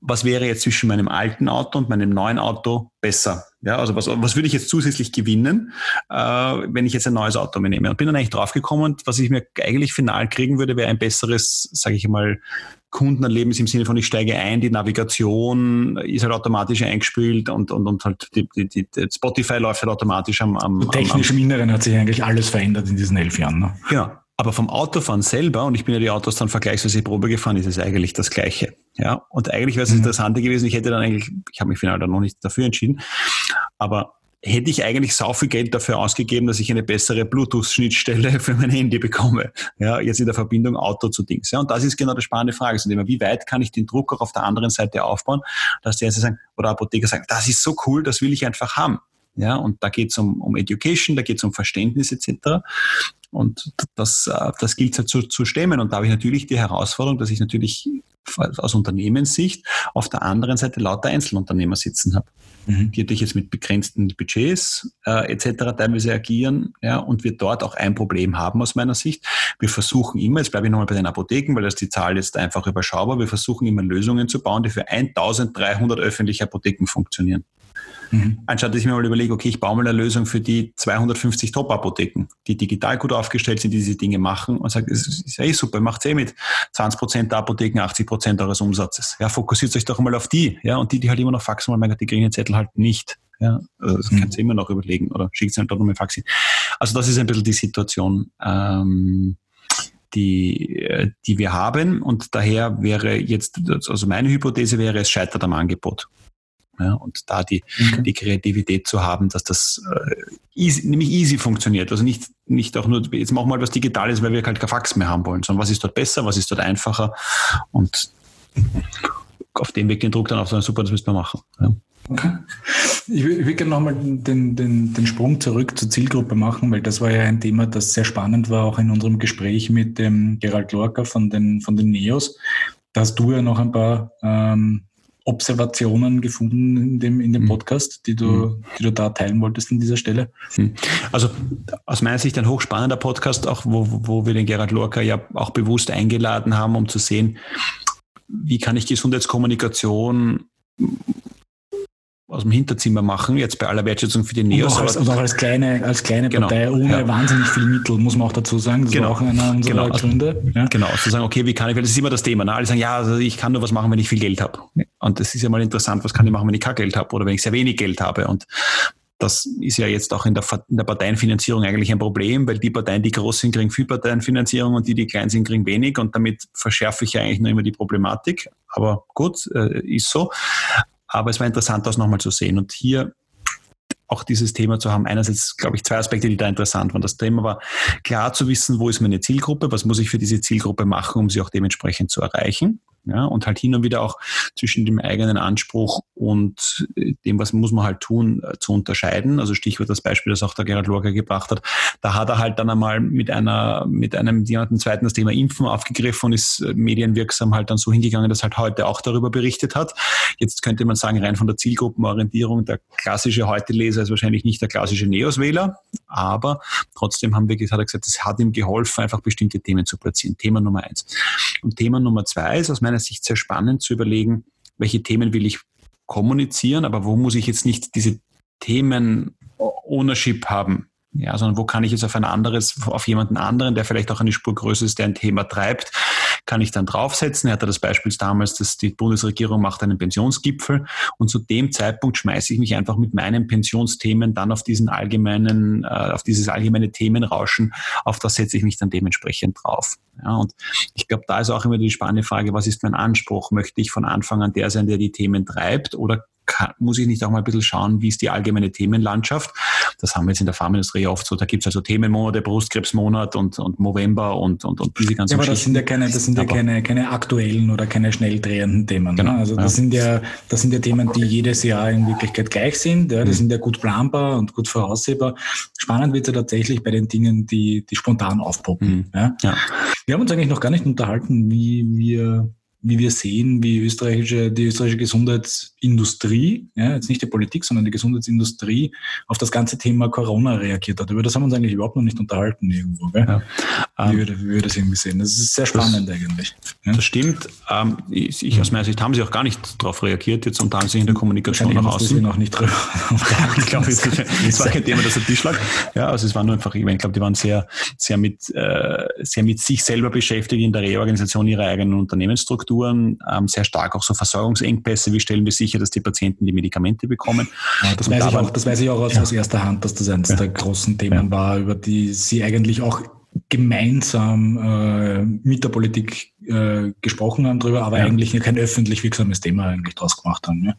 [SPEAKER 2] was wäre jetzt zwischen meinem alten Auto und meinem neuen Auto besser? Ja, also was, was würde ich jetzt zusätzlich gewinnen, äh, wenn ich jetzt ein neues Auto mir nehme? Und bin dann eigentlich draufgekommen, was ich mir eigentlich final kriegen würde, wäre ein besseres, sage ich mal, Kundenerlebnis im Sinne von, ich steige ein, die Navigation ist halt automatisch eingespielt und, und, und halt die, die, die Spotify läuft halt automatisch am, am
[SPEAKER 1] Technisch
[SPEAKER 2] am,
[SPEAKER 1] im Inneren hat sich eigentlich alles verändert in diesen elf Jahren. Ne?
[SPEAKER 2] Genau. Aber vom Autofahren selber, und ich bin ja die Autos dann vergleichsweise Probe gefahren, ist es eigentlich das Gleiche. Ja, und eigentlich wäre es mhm. Interessante gewesen, ich hätte dann eigentlich, ich habe mich final dann noch nicht dafür entschieden, aber hätte ich eigentlich sau viel Geld dafür ausgegeben, dass ich eine bessere Bluetooth-Schnittstelle für mein Handy bekomme. Ja, jetzt in der Verbindung Auto zu Dings. Ja, und das ist genau die spannende Frage. Immer, wie weit kann ich den Druck auch auf der anderen Seite aufbauen, dass die Erste sagen, oder Apotheker sagen, das ist so cool, das will ich einfach haben. Ja, und da geht es um, um Education, da geht es um Verständnis etc. Und das, äh, das gilt halt zu, zu stemmen. Und da habe ich natürlich die Herausforderung, dass ich natürlich aus Unternehmenssicht auf der anderen Seite lauter Einzelunternehmer sitzen habe, mhm. die natürlich jetzt mit begrenzten Budgets äh, etc. teilweise agieren ja, und wir dort auch ein Problem haben aus meiner Sicht. Wir versuchen immer, jetzt bleibe ich nochmal bei den Apotheken, weil das die Zahl jetzt einfach überschaubar, wir versuchen immer Lösungen zu bauen, die für 1300 öffentliche Apotheken funktionieren. Mhm. Anstatt dass ich mir mal überlege, okay, ich baue mal eine Lösung für die 250 Top-Apotheken, die digital gut aufgestellt sind, die diese Dinge machen und sage, es ist ja eh super, macht eh mit 20 Prozent der Apotheken 80 Prozent eures Umsatzes. Ja, fokussiert euch doch mal auf die, ja, und die, die halt immer noch faxen, weil mein Gott, die kriegen den Zettel halt nicht. Ja, also das mhm. kannst du immer noch überlegen oder schickt es halt doch nochmal Fax hin. Also das ist ein bisschen die Situation. Ähm, die, äh, die wir haben. Und daher wäre jetzt, also meine Hypothese wäre, es scheitert am Angebot. Ja, und da die, okay. die Kreativität zu haben, dass das äh, easy, nämlich easy funktioniert. Also nicht, nicht auch nur, jetzt machen wir mal was Digitales, weil wir halt kein Fax mehr haben wollen, sondern was ist dort besser, was ist dort einfacher und auf dem Weg den Druck dann aufzunehmen, super, das müssen wir machen. Ja.
[SPEAKER 1] Okay. Ich, ich würde gerne nochmal den, den, den Sprung zurück zur Zielgruppe machen, weil das war ja ein Thema, das sehr spannend war, auch in unserem Gespräch mit dem Gerald Lorca von den, von den NEOS. Da hast du ja noch ein paar ähm, Observationen gefunden in dem, in dem mhm. Podcast, die du, mhm. die du da teilen wolltest an dieser Stelle?
[SPEAKER 2] Mhm. Also aus meiner Sicht ein hochspannender Podcast, auch wo, wo wir den Gerhard Lorca ja auch bewusst eingeladen haben, um zu sehen, wie kann ich Gesundheitskommunikation aus dem Hinterzimmer machen, jetzt bei aller Wertschätzung für die Neos.
[SPEAKER 1] Und auch als, und auch als kleine, als kleine genau, Partei ohne ja. wahnsinnig viel Mittel, muss man auch dazu sagen. Das genau, war auch einer unserer
[SPEAKER 2] genau,
[SPEAKER 1] also Gründe.
[SPEAKER 2] Ja. Genau, zu sagen, okay, wie kann ich, weil das ist immer das Thema. Ne? Alle sagen, ja, also ich kann nur was machen, wenn ich viel Geld habe. Und das ist ja mal interessant, was kann ich machen, wenn ich kein Geld habe oder wenn ich sehr wenig Geld habe. Und das ist ja jetzt auch in der, in der Parteienfinanzierung eigentlich ein Problem, weil die Parteien, die groß sind, kriegen viel Parteienfinanzierung und die, die klein sind, kriegen wenig und damit verschärfe ich ja eigentlich nur immer die Problematik. Aber gut, äh, ist so. Aber es war interessant, das nochmal zu sehen. Und hier auch dieses Thema zu haben. Einerseits, glaube ich, zwei Aspekte, die da interessant waren. Das Thema war klar zu wissen, wo ist meine Zielgruppe, was muss ich für diese Zielgruppe machen, um sie auch dementsprechend zu erreichen. Ja, und halt hin und wieder auch zwischen dem eigenen Anspruch und äh, dem, was muss man halt tun, äh, zu unterscheiden. Also Stichwort das Beispiel, das auch der Gerhard Lorger gebracht hat. Da hat er halt dann einmal mit einer, mit einem jemanden zweiten das Thema Impfen aufgegriffen und ist äh, medienwirksam halt dann so hingegangen, dass halt heute auch darüber berichtet hat. Jetzt könnte man sagen, rein von der Zielgruppenorientierung, der klassische Heute-Leser ist wahrscheinlich nicht der klassische Neos-Wähler, aber trotzdem haben wir, hat er gesagt, es hat ihm geholfen, einfach bestimmte Themen zu platzieren. Thema Nummer eins. Und Thema Nummer zwei ist aus meiner Sicht sehr spannend zu überlegen, welche Themen will ich kommunizieren, aber wo muss ich jetzt nicht diese Themen Ownership haben? Ja, sondern wo kann ich jetzt auf ein anderes, auf jemanden anderen, der vielleicht auch eine Spur größer ist, der ein Thema treibt, kann ich dann draufsetzen. Er hatte das Beispiel damals, dass die Bundesregierung macht einen Pensionsgipfel und zu dem Zeitpunkt schmeiße ich mich einfach mit meinen Pensionsthemen dann auf diesen allgemeinen, äh, auf dieses allgemeine Themenrauschen, auf das setze ich mich dann dementsprechend drauf. Ja, und ich glaube, da ist auch immer die spannende Frage, was ist mein Anspruch? Möchte ich von Anfang an der sein, der die Themen treibt oder kann, muss ich nicht auch mal ein bisschen schauen, wie ist die allgemeine Themenlandschaft? Das haben wir jetzt in der Pharmaindustrie oft so. Da gibt es also Themenmonate, Brustkrebsmonat und, und November und, und, und diese ganzen
[SPEAKER 1] Ja, aber das sind ja keine, das sind ja keine, keine aktuellen oder keine schnell drehenden Themen. Ne? Genau, ne? Also das ja. sind ja, das sind ja Themen, die jedes Jahr in Wirklichkeit gleich sind. Ja? Die mhm. sind ja gut planbar und gut voraussehbar. Spannend wird es ja tatsächlich bei den Dingen, die, die spontan aufpoppen. Mhm. Ja? ja? Wir haben uns eigentlich noch gar nicht unterhalten, wie wir wie wir sehen, wie österreichische, die österreichische Gesundheitsindustrie, ja, jetzt nicht die Politik, sondern die Gesundheitsindustrie auf das ganze Thema Corona reagiert hat. Über das haben wir uns eigentlich überhaupt noch nicht unterhalten irgendwo. Gell? Ja. Wie, wir, wie wir das irgendwie sehen. Das ist sehr spannend das, eigentlich.
[SPEAKER 2] Ja? Das stimmt. Ähm, ich, ich, aus meiner Sicht haben sie auch gar nicht darauf reagiert, jetzt und haben sich in der Kommunikation nach außen.
[SPEAKER 1] noch nicht drüber.
[SPEAKER 2] ich glaube, es, es war kein Thema, das der Tisch lag. Ja, also es war nur einfach, ich glaube, die waren sehr, sehr mit, äh, sehr mit sich selber beschäftigt in der Reorganisation ihrer eigenen Unternehmensstruktur Strukturen, ähm, sehr stark auch so Versorgungsengpässe. Wie stellen wir sicher, dass die Patienten die Medikamente bekommen?
[SPEAKER 1] Ja, das, weiß ich auch, das weiß ich auch aus, ja. aus erster Hand, dass das eines ja. der großen Themen war, über die Sie eigentlich auch gemeinsam äh, mit der Politik äh, gesprochen haben darüber, aber eigentlich kein öffentlich wirksames Thema eigentlich draus gemacht haben. Ja.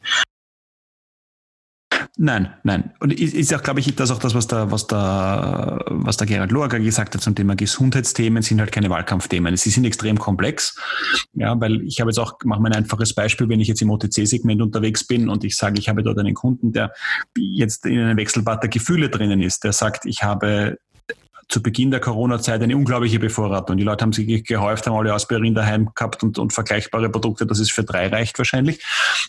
[SPEAKER 2] Nein, nein. Und ist auch, glaube ich, das auch das, was der, was der, was der Gerhard Loager gesagt hat zum Thema Gesundheitsthemen, sind halt keine Wahlkampfthemen. Sie sind extrem komplex. Ja, weil ich habe jetzt auch, mache mal ein einfaches Beispiel, wenn ich jetzt im OTC-Segment unterwegs bin und ich sage, ich habe dort einen Kunden, der jetzt in einem Wechselbad der Gefühle drinnen ist, der sagt, ich habe zu Beginn der Corona-Zeit eine unglaubliche Bevorratung. Die Leute haben sich gehäuft, haben alle Aspirin daheim gehabt und, und vergleichbare Produkte, dass es für drei reicht wahrscheinlich.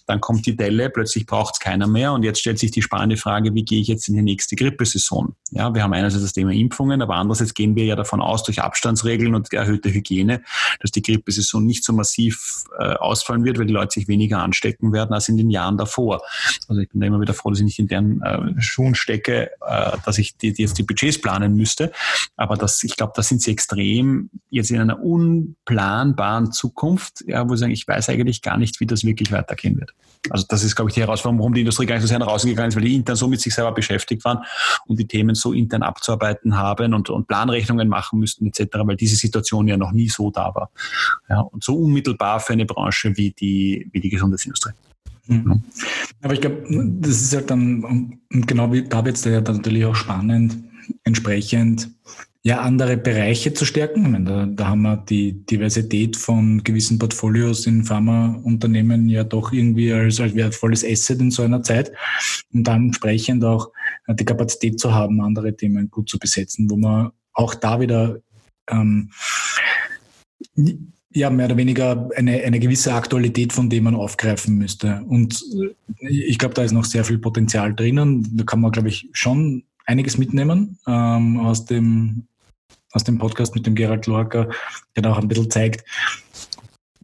[SPEAKER 2] Dann kommt die Delle, plötzlich braucht es keiner mehr und jetzt stellt sich die spannende Frage, wie gehe ich jetzt in die nächste Grippesaison? Ja, wir haben einerseits das Thema Impfungen, aber andererseits gehen wir ja davon aus, durch Abstandsregeln und erhöhte Hygiene, dass die Grippesaison nicht so massiv äh, ausfallen wird, weil die Leute sich weniger anstecken werden als in den Jahren davor. Also ich bin da immer wieder froh, dass ich nicht in deren äh, Schuhen stecke, äh, dass ich die, die jetzt die Budgets planen müsste. Aber das, ich glaube, da sind sie extrem jetzt in einer unplanbaren Zukunft, ja, wo sie sagen, ich weiß eigentlich gar nicht, wie das wirklich weitergehen wird. Also das ist, glaube ich, die Herausforderung, warum die Industrie gar nicht so sehr nach außen gegangen ist, weil die intern so mit sich selber beschäftigt waren und die Themen so intern abzuarbeiten haben und, und Planrechnungen machen müssten etc., weil diese Situation ja noch nie so da war. Ja, und so unmittelbar für eine Branche wie die, wie die Gesundheitsindustrie.
[SPEAKER 1] Mhm. Aber ich glaube, das ist halt dann, genau wie da wird es ja natürlich auch spannend, entsprechend ja andere Bereiche zu stärken. Meine, da, da haben wir die Diversität von gewissen Portfolios in Pharmaunternehmen ja doch irgendwie als, als wertvolles Asset in so einer Zeit und dann entsprechend auch die Kapazität zu haben, andere Themen gut zu besetzen, wo man auch da wieder ähm, ja, mehr oder weniger eine, eine gewisse Aktualität von man aufgreifen müsste. Und ich glaube, da ist noch sehr viel Potenzial drinnen. Da kann man, glaube ich, schon einiges mitnehmen ähm, aus, dem, aus dem Podcast mit dem Gerald Lorca, der da auch ein bisschen zeigt,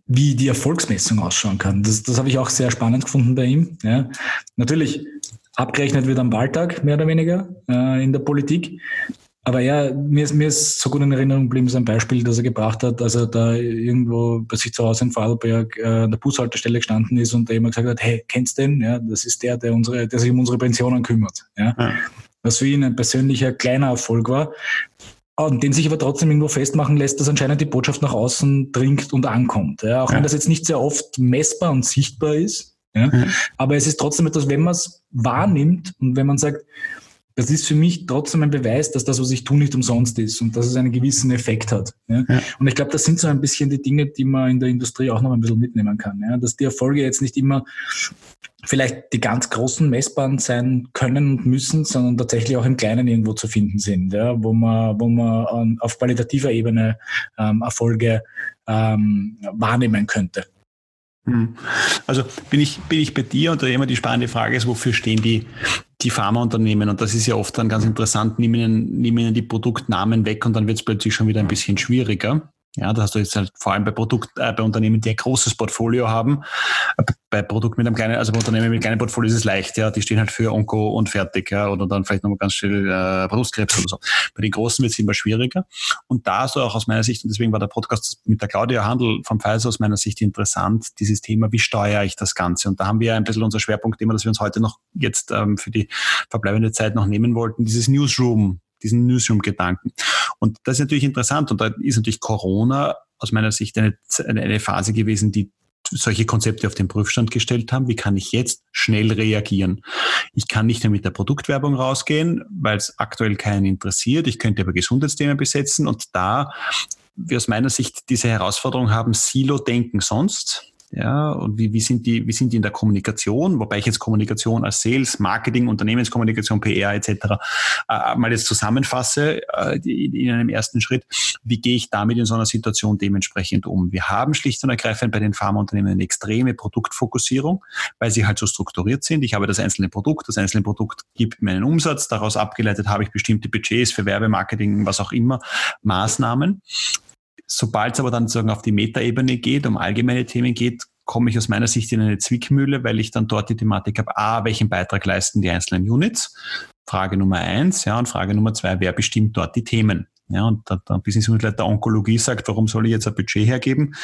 [SPEAKER 1] wie die Erfolgsmessung ausschauen kann. Das, das habe ich auch sehr spannend gefunden bei ihm. Ja. Natürlich abgerechnet wird am Wahltag, mehr oder weniger, äh, in der Politik. Aber ja, mir ist, mir ist so gut in Erinnerung geblieben, so ein Beispiel, das er gebracht hat, als er da irgendwo bei sich zu Hause in Vorarlberg äh, an der Bushaltestelle gestanden ist und da jemand gesagt hat, hey, kennst du den? Ja, das ist der, der, unsere, der sich um unsere Pensionen kümmert. Ja. ja. Was für ihn ein persönlicher kleiner Erfolg war, und den sich aber trotzdem irgendwo festmachen lässt, dass anscheinend die Botschaft nach außen dringt und ankommt. Ja, auch ja. wenn das jetzt nicht sehr oft messbar und sichtbar ist. Ja, ja. Aber es ist trotzdem etwas, wenn man es wahrnimmt und wenn man sagt, das ist für mich trotzdem ein Beweis, dass das, was ich tue, nicht umsonst ist und dass es einen gewissen Effekt hat. Ja? ja. Und ich glaube, das sind so ein bisschen die Dinge, die man in der Industrie auch noch ein bisschen mitnehmen kann. Ja? Dass die Erfolge jetzt nicht immer vielleicht die ganz großen messbaren sein können und müssen, sondern tatsächlich auch im Kleinen irgendwo zu finden sind, wo man, wo man auf qualitativer Ebene ähm, Erfolge ähm, wahrnehmen könnte.
[SPEAKER 2] Hm. Also bin ich, bin ich bei dir und da immer die spannende Frage ist, wofür stehen die, die Pharmaunternehmen? Und das ist ja oft dann ganz interessant, nehmen ihnen, nehmen ihnen die Produktnamen weg und dann wird es plötzlich schon wieder ein bisschen schwieriger. Ja, da hast du jetzt halt vor allem bei Produkt, äh, bei Unternehmen, die ein großes Portfolio haben. Bei Produkt mit einem kleinen, also bei Unternehmen mit kleinen Portfolio ist es leicht, ja. Die stehen halt für Onko und fertig, ja, oder dann vielleicht nochmal ganz schnell äh, Brustkrebs oder so. Bei den großen wird es immer schwieriger. Und da so auch aus meiner Sicht, und deswegen war der Podcast mit der Claudia Handel vom Pfizer aus meiner Sicht interessant, dieses Thema, wie steuere ich das Ganze? Und da haben wir ein bisschen unser Schwerpunktthema, das wir uns heute noch jetzt ähm, für die verbleibende Zeit noch nehmen wollten, dieses Newsroom diesen Newsroom-Gedanken. Und das ist natürlich interessant und da ist natürlich Corona aus meiner Sicht eine, eine Phase gewesen, die solche Konzepte auf den Prüfstand gestellt haben. Wie kann ich jetzt schnell reagieren? Ich kann nicht mehr mit der Produktwerbung rausgehen, weil es aktuell keinen interessiert. Ich könnte aber Gesundheitsthemen besetzen und da wir aus meiner Sicht diese Herausforderung haben, Silo-Denken sonst. Ja, und wie, wie, sind die, wie sind die in der Kommunikation? Wobei ich jetzt Kommunikation als Sales, Marketing, Unternehmenskommunikation, PR etc. Äh, mal jetzt zusammenfasse äh, in, in einem ersten Schritt. Wie gehe ich damit in so einer Situation dementsprechend um? Wir haben schlicht und ergreifend bei den Pharmaunternehmen eine extreme Produktfokussierung, weil sie halt so strukturiert sind. Ich habe das einzelne Produkt, das einzelne Produkt gibt mir einen Umsatz, daraus abgeleitet habe ich bestimmte Budgets für Werbemarketing, was auch immer, Maßnahmen. Sobald es aber dann sozusagen auf die Metaebene geht, um allgemeine Themen geht, komme ich aus meiner Sicht in eine Zwickmühle, weil ich dann dort die Thematik habe, a, welchen Beitrag leisten die einzelnen Units? Frage Nummer eins, ja, und Frage Nummer zwei, wer bestimmt dort die Themen? Ja, und der, der Business Unit Leiter Onkologie sagt, warum soll ich jetzt ein Budget hergeben?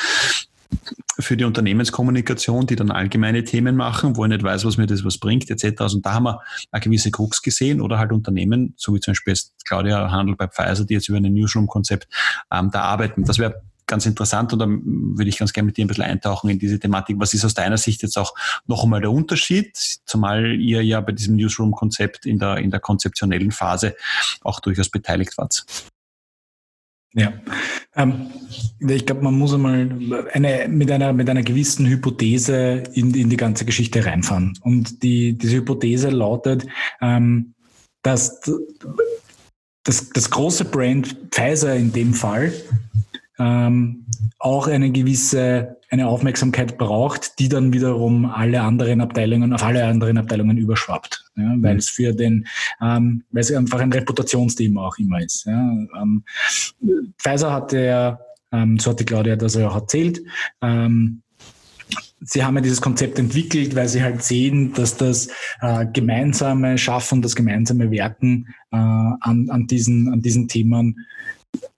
[SPEAKER 2] Für die Unternehmenskommunikation, die dann allgemeine Themen machen, wo ich nicht weiß, was mir das was bringt, etc. Also da haben wir eine gewisse Krux gesehen oder halt Unternehmen, so wie zum Beispiel Claudia Handel bei Pfizer, die jetzt über ein Newsroom-Konzept ähm, da arbeiten. Das wäre ganz interessant und dann würde ich ganz gerne mit dir ein bisschen eintauchen in diese Thematik. Was ist aus deiner Sicht jetzt auch noch einmal der Unterschied, zumal ihr ja bei diesem Newsroom-Konzept in der, in der konzeptionellen Phase auch durchaus beteiligt wart?
[SPEAKER 1] Ja, ähm, ich glaube, man muss einmal eine, mit, einer, mit einer gewissen Hypothese in, in die ganze Geschichte reinfahren. Und die, diese Hypothese lautet, ähm, dass das, das große Brand Pfizer in dem Fall ähm, auch eine gewisse eine Aufmerksamkeit braucht, die dann wiederum alle anderen Abteilungen auf alle anderen Abteilungen überschwappt, ja, weil es für den, ähm, weil es einfach ein Reputationsthema auch immer ist. Ja. Ähm, Pfizer hatte ja, ähm, so hat die Claudia das ja auch erzählt, ähm, Sie haben ja dieses Konzept entwickelt, weil sie halt sehen, dass das äh, gemeinsame Schaffen, das gemeinsame Werken äh, an, an, diesen, an diesen Themen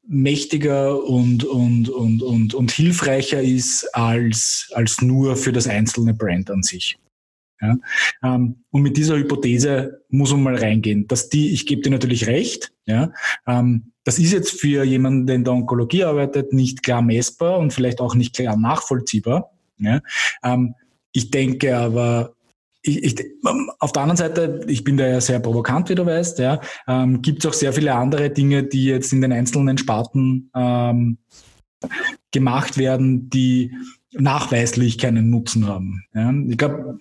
[SPEAKER 1] mächtiger und, und, und, und, und hilfreicher ist als, als nur für das einzelne Brand an sich. Ja? Ähm, und mit dieser Hypothese muss man mal reingehen, dass die, ich gebe dir natürlich recht, ja, ähm, das ist jetzt für jemanden, der in der Onkologie arbeitet, nicht klar messbar und vielleicht auch nicht klar nachvollziehbar. Ja? Ähm, ich denke aber, ich, ich, auf der anderen Seite, ich bin da ja sehr provokant, wie du weißt, ja, ähm, gibt es auch sehr viele andere Dinge, die jetzt in den einzelnen Sparten ähm, gemacht werden, die nachweislich keinen Nutzen haben. Ja. Ich glaube,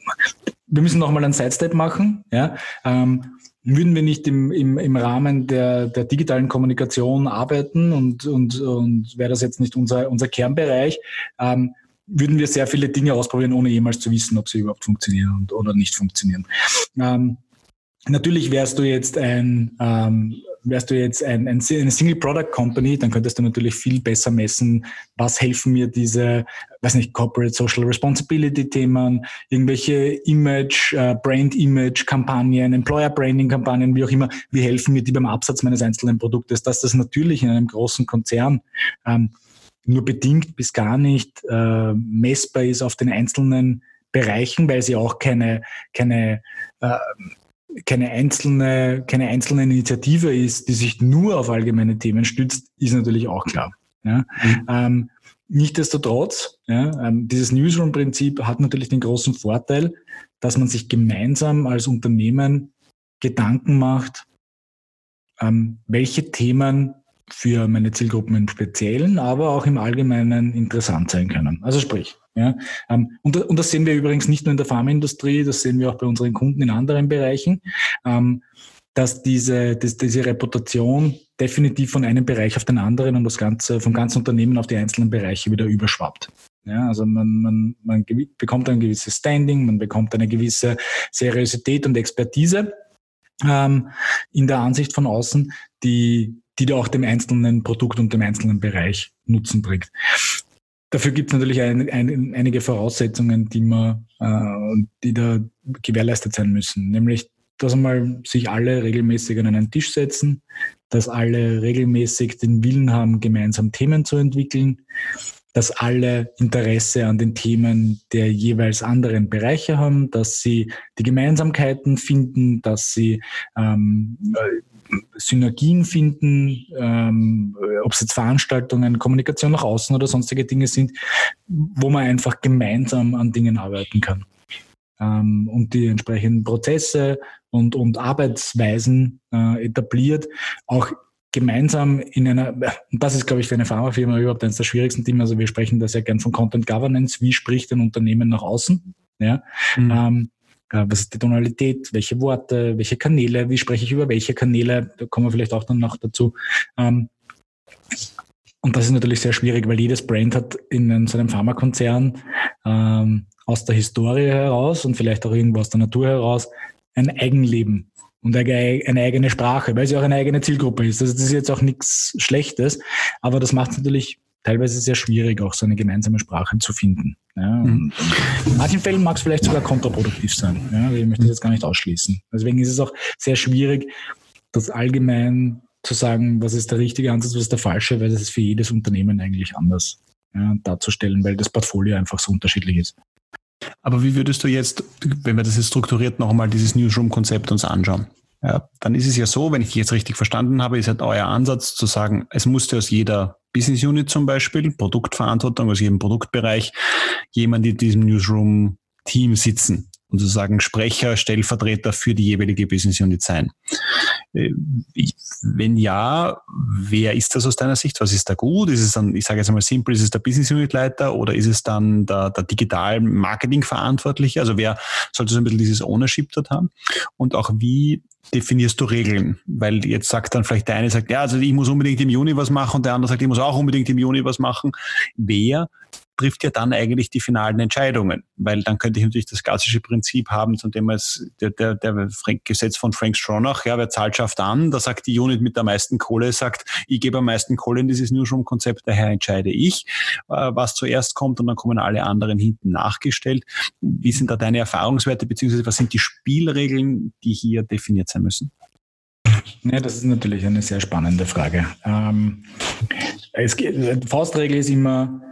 [SPEAKER 1] wir müssen nochmal einen Sidestep machen. Ja. Ähm, würden wir nicht im, im, im Rahmen der, der digitalen Kommunikation arbeiten und, und, und wäre das jetzt nicht unser, unser Kernbereich, ähm, würden wir sehr viele Dinge ausprobieren, ohne jemals zu wissen, ob sie überhaupt funktionieren und, oder nicht funktionieren. Ähm, natürlich wärst du jetzt ein, ähm, wärst du jetzt ein, ein, eine Single Product Company, dann könntest du natürlich viel besser messen, was helfen mir diese, weiß nicht, Corporate Social Responsibility Themen, irgendwelche Image, äh, Brand Image Kampagnen, Employer Branding Kampagnen, wie auch immer, wie helfen mir die beim Absatz meines einzelnen Produktes, dass das natürlich in einem großen Konzern ähm, nur bedingt bis gar nicht äh, messbar ist auf den einzelnen Bereichen, weil sie auch keine, keine äh, keine einzelne, keine einzelne Initiative ist, die sich nur auf allgemeine Themen stützt, ist natürlich auch klar. Ja. Mhm. Ähm, Nichtsdestotrotz, ja, ähm, dieses Newsroom-Prinzip hat natürlich den großen Vorteil, dass man sich gemeinsam als Unternehmen Gedanken macht, ähm, welche Themen für meine Zielgruppen im Speziellen, aber auch im Allgemeinen interessant sein können. Also sprich, ja, ähm, und, und das sehen wir übrigens nicht nur in der Pharmaindustrie, das sehen wir auch bei unseren Kunden in anderen Bereichen, ähm, dass diese, dass diese Reputation definitiv von einem Bereich auf den anderen und das Ganze vom ganzen Unternehmen auf die einzelnen Bereiche wieder überschwappt. Ja, also man, man, man bekommt ein gewisses Standing, man bekommt eine gewisse Seriosität und Expertise ähm, in der Ansicht von außen, die, die da auch dem einzelnen Produkt und dem einzelnen Bereich Nutzen bringt. Dafür gibt es natürlich ein, ein, einige Voraussetzungen, die, man, äh, die da gewährleistet sein müssen. Nämlich, dass einmal sich alle regelmäßig an einen Tisch setzen, dass alle regelmäßig den Willen haben, gemeinsam Themen zu entwickeln, dass alle Interesse an den Themen der jeweils anderen Bereiche haben, dass sie die Gemeinsamkeiten finden, dass sie ähm, Synergien finden, ähm, ob es jetzt Veranstaltungen, Kommunikation nach außen oder sonstige Dinge sind, wo man einfach gemeinsam an Dingen arbeiten kann. Ähm, und die entsprechenden Prozesse und, und Arbeitsweisen äh, etabliert, auch gemeinsam in einer, und das ist, glaube ich, für eine Pharmafirma überhaupt eines der schwierigsten Themen. Also wir sprechen da sehr gern von Content Governance. Wie spricht ein Unternehmen nach außen? Ja, mhm. ähm, äh, was ist die Tonalität, welche Worte, welche Kanäle, wie spreche ich über welche Kanäle, da kommen wir vielleicht auch dann noch dazu. Ähm, und das ist natürlich sehr schwierig, weil jedes Brand hat in so einem Pharmakonzern ähm, aus der Historie heraus und vielleicht auch irgendwo aus der Natur heraus ein Eigenleben und eine eigene Sprache, weil sie auch eine eigene Zielgruppe ist. Also das ist jetzt auch nichts Schlechtes, aber das macht es natürlich teilweise sehr schwierig, auch so eine gemeinsame Sprache zu finden. Ja, mhm. In manchen Fällen mag es vielleicht sogar kontraproduktiv sein. Ja, ich möchte das jetzt gar nicht ausschließen. Deswegen ist es auch sehr schwierig, das allgemein zu sagen, was ist der richtige Ansatz, was ist der falsche, weil das ist für jedes Unternehmen eigentlich anders ja, darzustellen, weil das Portfolio einfach so unterschiedlich ist.
[SPEAKER 2] Aber wie würdest du jetzt, wenn wir das jetzt strukturiert noch einmal dieses Newsroom-Konzept uns anschauen? Ja, dann ist es ja so, wenn ich dich jetzt richtig verstanden habe, ist halt euer Ansatz zu sagen, es musste aus jeder Business Unit zum Beispiel, Produktverantwortung aus jedem Produktbereich, jemand in diesem Newsroom-Team sitzen und sozusagen Sprecher, Stellvertreter für die jeweilige Business Unit sein. Äh, wenn ja, wer ist das aus deiner Sicht? Was ist da gut? Ist es dann, ich sage jetzt einmal simpel, ist es der Business Unit Leiter oder ist es dann der, der Digital Marketing Verantwortliche? Also wer sollte so ein bisschen dieses Ownership dort haben? Und auch wie definierst du Regeln? Weil jetzt sagt dann vielleicht der eine sagt, ja, also ich muss unbedingt im Juni was machen und der andere sagt, ich muss auch unbedingt im Juni was machen. Wer trifft ja dann eigentlich die finalen Entscheidungen, weil dann könnte ich natürlich das klassische Prinzip haben, von dem es der, der, der Gesetz von Frank Stronach, ja, wer zahlt, schafft an, da sagt die Unit mit der meisten Kohle, sagt, ich gebe am meisten Kohle in dieses Newsroom-Konzept, daher entscheide ich, äh, was zuerst kommt und dann kommen alle anderen hinten nachgestellt. Wie sind da deine Erfahrungswerte, beziehungsweise was sind die Spielregeln, die hier definiert sein müssen?
[SPEAKER 1] Ja, das ist natürlich eine sehr spannende Frage. Ähm, es, Faustregel ist immer,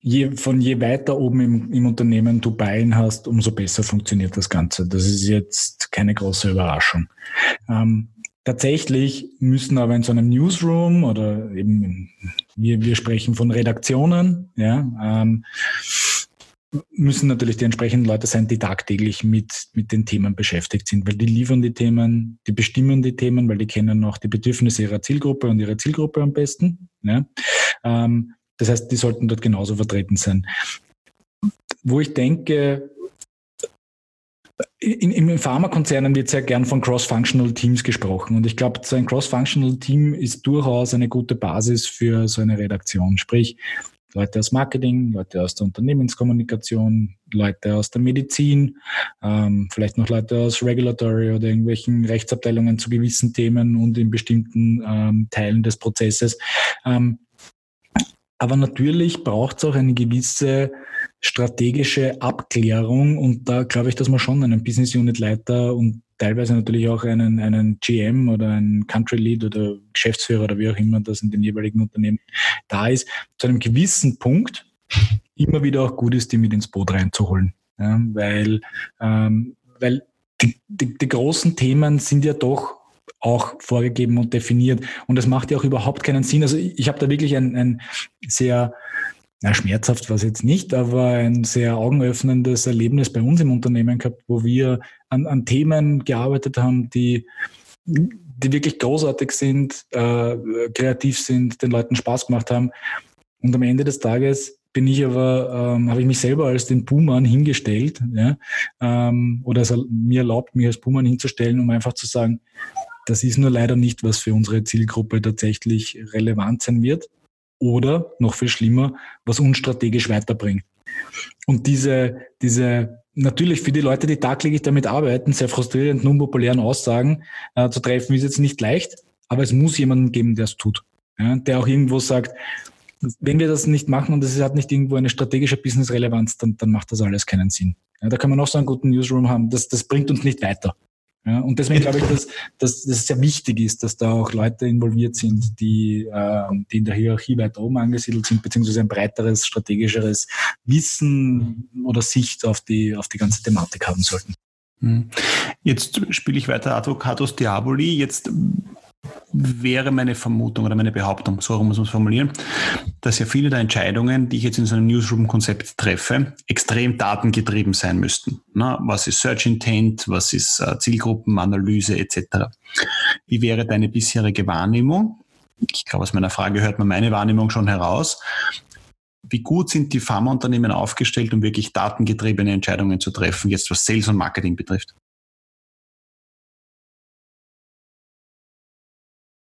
[SPEAKER 1] je, von je weiter oben im, im Unternehmen du Bein hast, umso besser funktioniert das Ganze. Das ist jetzt keine große Überraschung. Ähm, tatsächlich müssen aber in so einem Newsroom oder eben wir, wir sprechen von Redaktionen, ja, ähm, müssen natürlich die entsprechenden Leute sein, die tagtäglich mit, mit den Themen beschäftigt sind, weil die liefern die Themen, die bestimmen die Themen, weil die kennen auch die Bedürfnisse ihrer Zielgruppe und ihre Zielgruppe am besten. Ja. Ähm, das heißt, die sollten dort genauso vertreten sein. Wo ich denke, in, in Pharmakonzernen wird sehr gern von Cross-Functional Teams gesprochen. Und ich glaube, so ein Cross-Functional Team ist durchaus eine gute Basis für so eine Redaktion. Sprich, Leute aus Marketing, Leute aus der Unternehmenskommunikation, Leute aus der Medizin, ähm, vielleicht noch Leute aus Regulatory oder irgendwelchen Rechtsabteilungen zu gewissen Themen und in bestimmten ähm, Teilen des Prozesses. Ähm, aber natürlich braucht es auch eine gewisse strategische Abklärung und da glaube ich, dass man schon einen Business Unit Leiter und teilweise natürlich auch einen, einen GM oder einen Country Lead oder Geschäftsführer oder wie auch immer das in den jeweiligen Unternehmen da ist, zu einem gewissen Punkt immer wieder auch gut ist, die mit ins Boot reinzuholen. Ja, weil, ähm, weil die, die, die großen Themen sind ja doch auch vorgegeben und definiert. Und das macht ja auch überhaupt keinen Sinn. Also ich, habe da wirklich ein, ein sehr na, schmerzhaft war es jetzt nicht, aber ein sehr augenöffnendes Erlebnis bei uns im Unternehmen gehabt, wo wir an, an Themen gearbeitet haben, die, die wirklich großartig sind, äh, kreativ sind, den Leuten Spaß gemacht haben. Und am Ende des Tages bin ich aber, ähm, habe ich mich selber als den Buhmann hingestellt, ja, ähm, oder es mir erlaubt, mich als Buhmann hinzustellen, um einfach zu sagen, das ist nur leider nicht, was für unsere Zielgruppe tatsächlich relevant sein wird oder noch viel schlimmer, was uns strategisch weiterbringt. Und diese, diese natürlich für die Leute, die tagtäglich damit arbeiten, sehr frustrierenden, unpopulären Aussagen äh, zu treffen, ist jetzt nicht leicht, aber es muss jemanden geben, der es tut. Ja, der auch irgendwo sagt, wenn wir das nicht machen und es hat nicht irgendwo eine strategische Business-Relevanz, dann, dann macht das alles keinen Sinn. Ja, da kann man auch so einen guten Newsroom haben. Das, das bringt uns nicht weiter. Ja, und deswegen glaube ich, dass, dass das sehr wichtig ist, dass da auch Leute involviert sind, die, äh, die in der Hierarchie weiter oben angesiedelt sind, beziehungsweise ein breiteres, strategischeres Wissen oder Sicht auf die, auf die ganze Thematik haben sollten.
[SPEAKER 2] Hm. Jetzt spiele ich weiter Advocatus Diaboli. Jetzt wäre meine Vermutung oder meine Behauptung, so muss man es formulieren, dass ja viele der Entscheidungen, die ich jetzt in so einem Newsroom-Konzept treffe, extrem datengetrieben sein müssten. Na, was ist Search Intent, was ist äh, Zielgruppenanalyse etc. Wie wäre deine bisherige Wahrnehmung? Ich glaube, aus meiner Frage hört man meine Wahrnehmung schon heraus. Wie gut sind die Pharmaunternehmen aufgestellt, um wirklich datengetriebene Entscheidungen zu treffen, jetzt was Sales und Marketing betrifft?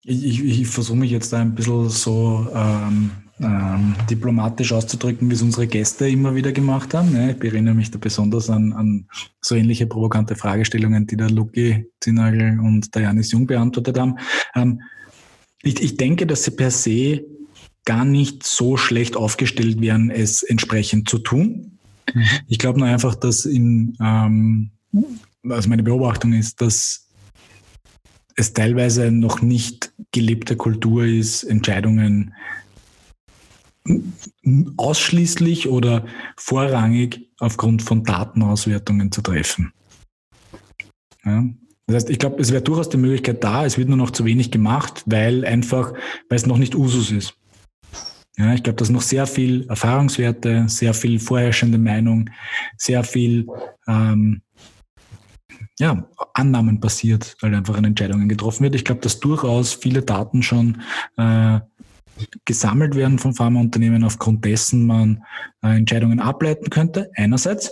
[SPEAKER 1] Ich, ich, ich versuche mich jetzt da ein bisschen so ähm, ähm, diplomatisch auszudrücken, wie es unsere Gäste immer wieder gemacht haben. Ne? Ich erinnere mich da besonders an, an so ähnliche provokante Fragestellungen, die der Luki Zinagel und der Janis Jung beantwortet haben. Ähm, ich, ich denke, dass sie per se gar nicht so schlecht aufgestellt wären, es entsprechend zu tun. Mhm. Ich glaube nur einfach, dass in, ähm, also meine Beobachtung ist, dass es teilweise noch nicht gelebte Kultur ist, Entscheidungen ausschließlich oder vorrangig aufgrund von Datenauswertungen zu treffen. Ja. Das heißt, ich glaube, es wäre durchaus die Möglichkeit da, es wird nur noch zu wenig gemacht, weil einfach, weil es noch nicht Usus ist. Ja, ich glaube, dass noch sehr viel Erfahrungswerte, sehr viel vorherrschende Meinung, sehr viel ähm, ja, Annahmen basiert, weil einfach an Entscheidungen getroffen wird. Ich glaube, dass durchaus viele Daten schon äh, gesammelt werden von Pharmaunternehmen, aufgrund dessen man äh, Entscheidungen ableiten könnte, einerseits.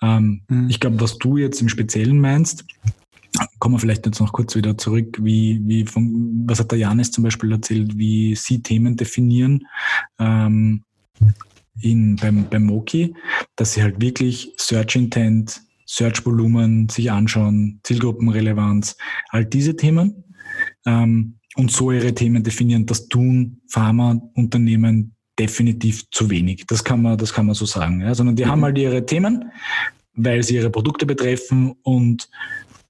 [SPEAKER 1] Ähm, mhm. Ich glaube, was du jetzt im Speziellen meinst, kommen wir vielleicht jetzt noch kurz wieder zurück, wie, wie von, was hat der Janis zum Beispiel erzählt, wie sie Themen definieren ähm, in, beim, beim Moki, dass sie halt wirklich Search Intent Search-Volumen sich anschauen, Zielgruppenrelevanz, all diese Themen. Ähm, und so ihre Themen definieren. Das tun Pharmaunternehmen definitiv zu wenig. Das kann man, das kann man so sagen. Ja. Sondern die mhm. haben halt ihre Themen, weil sie ihre Produkte betreffen und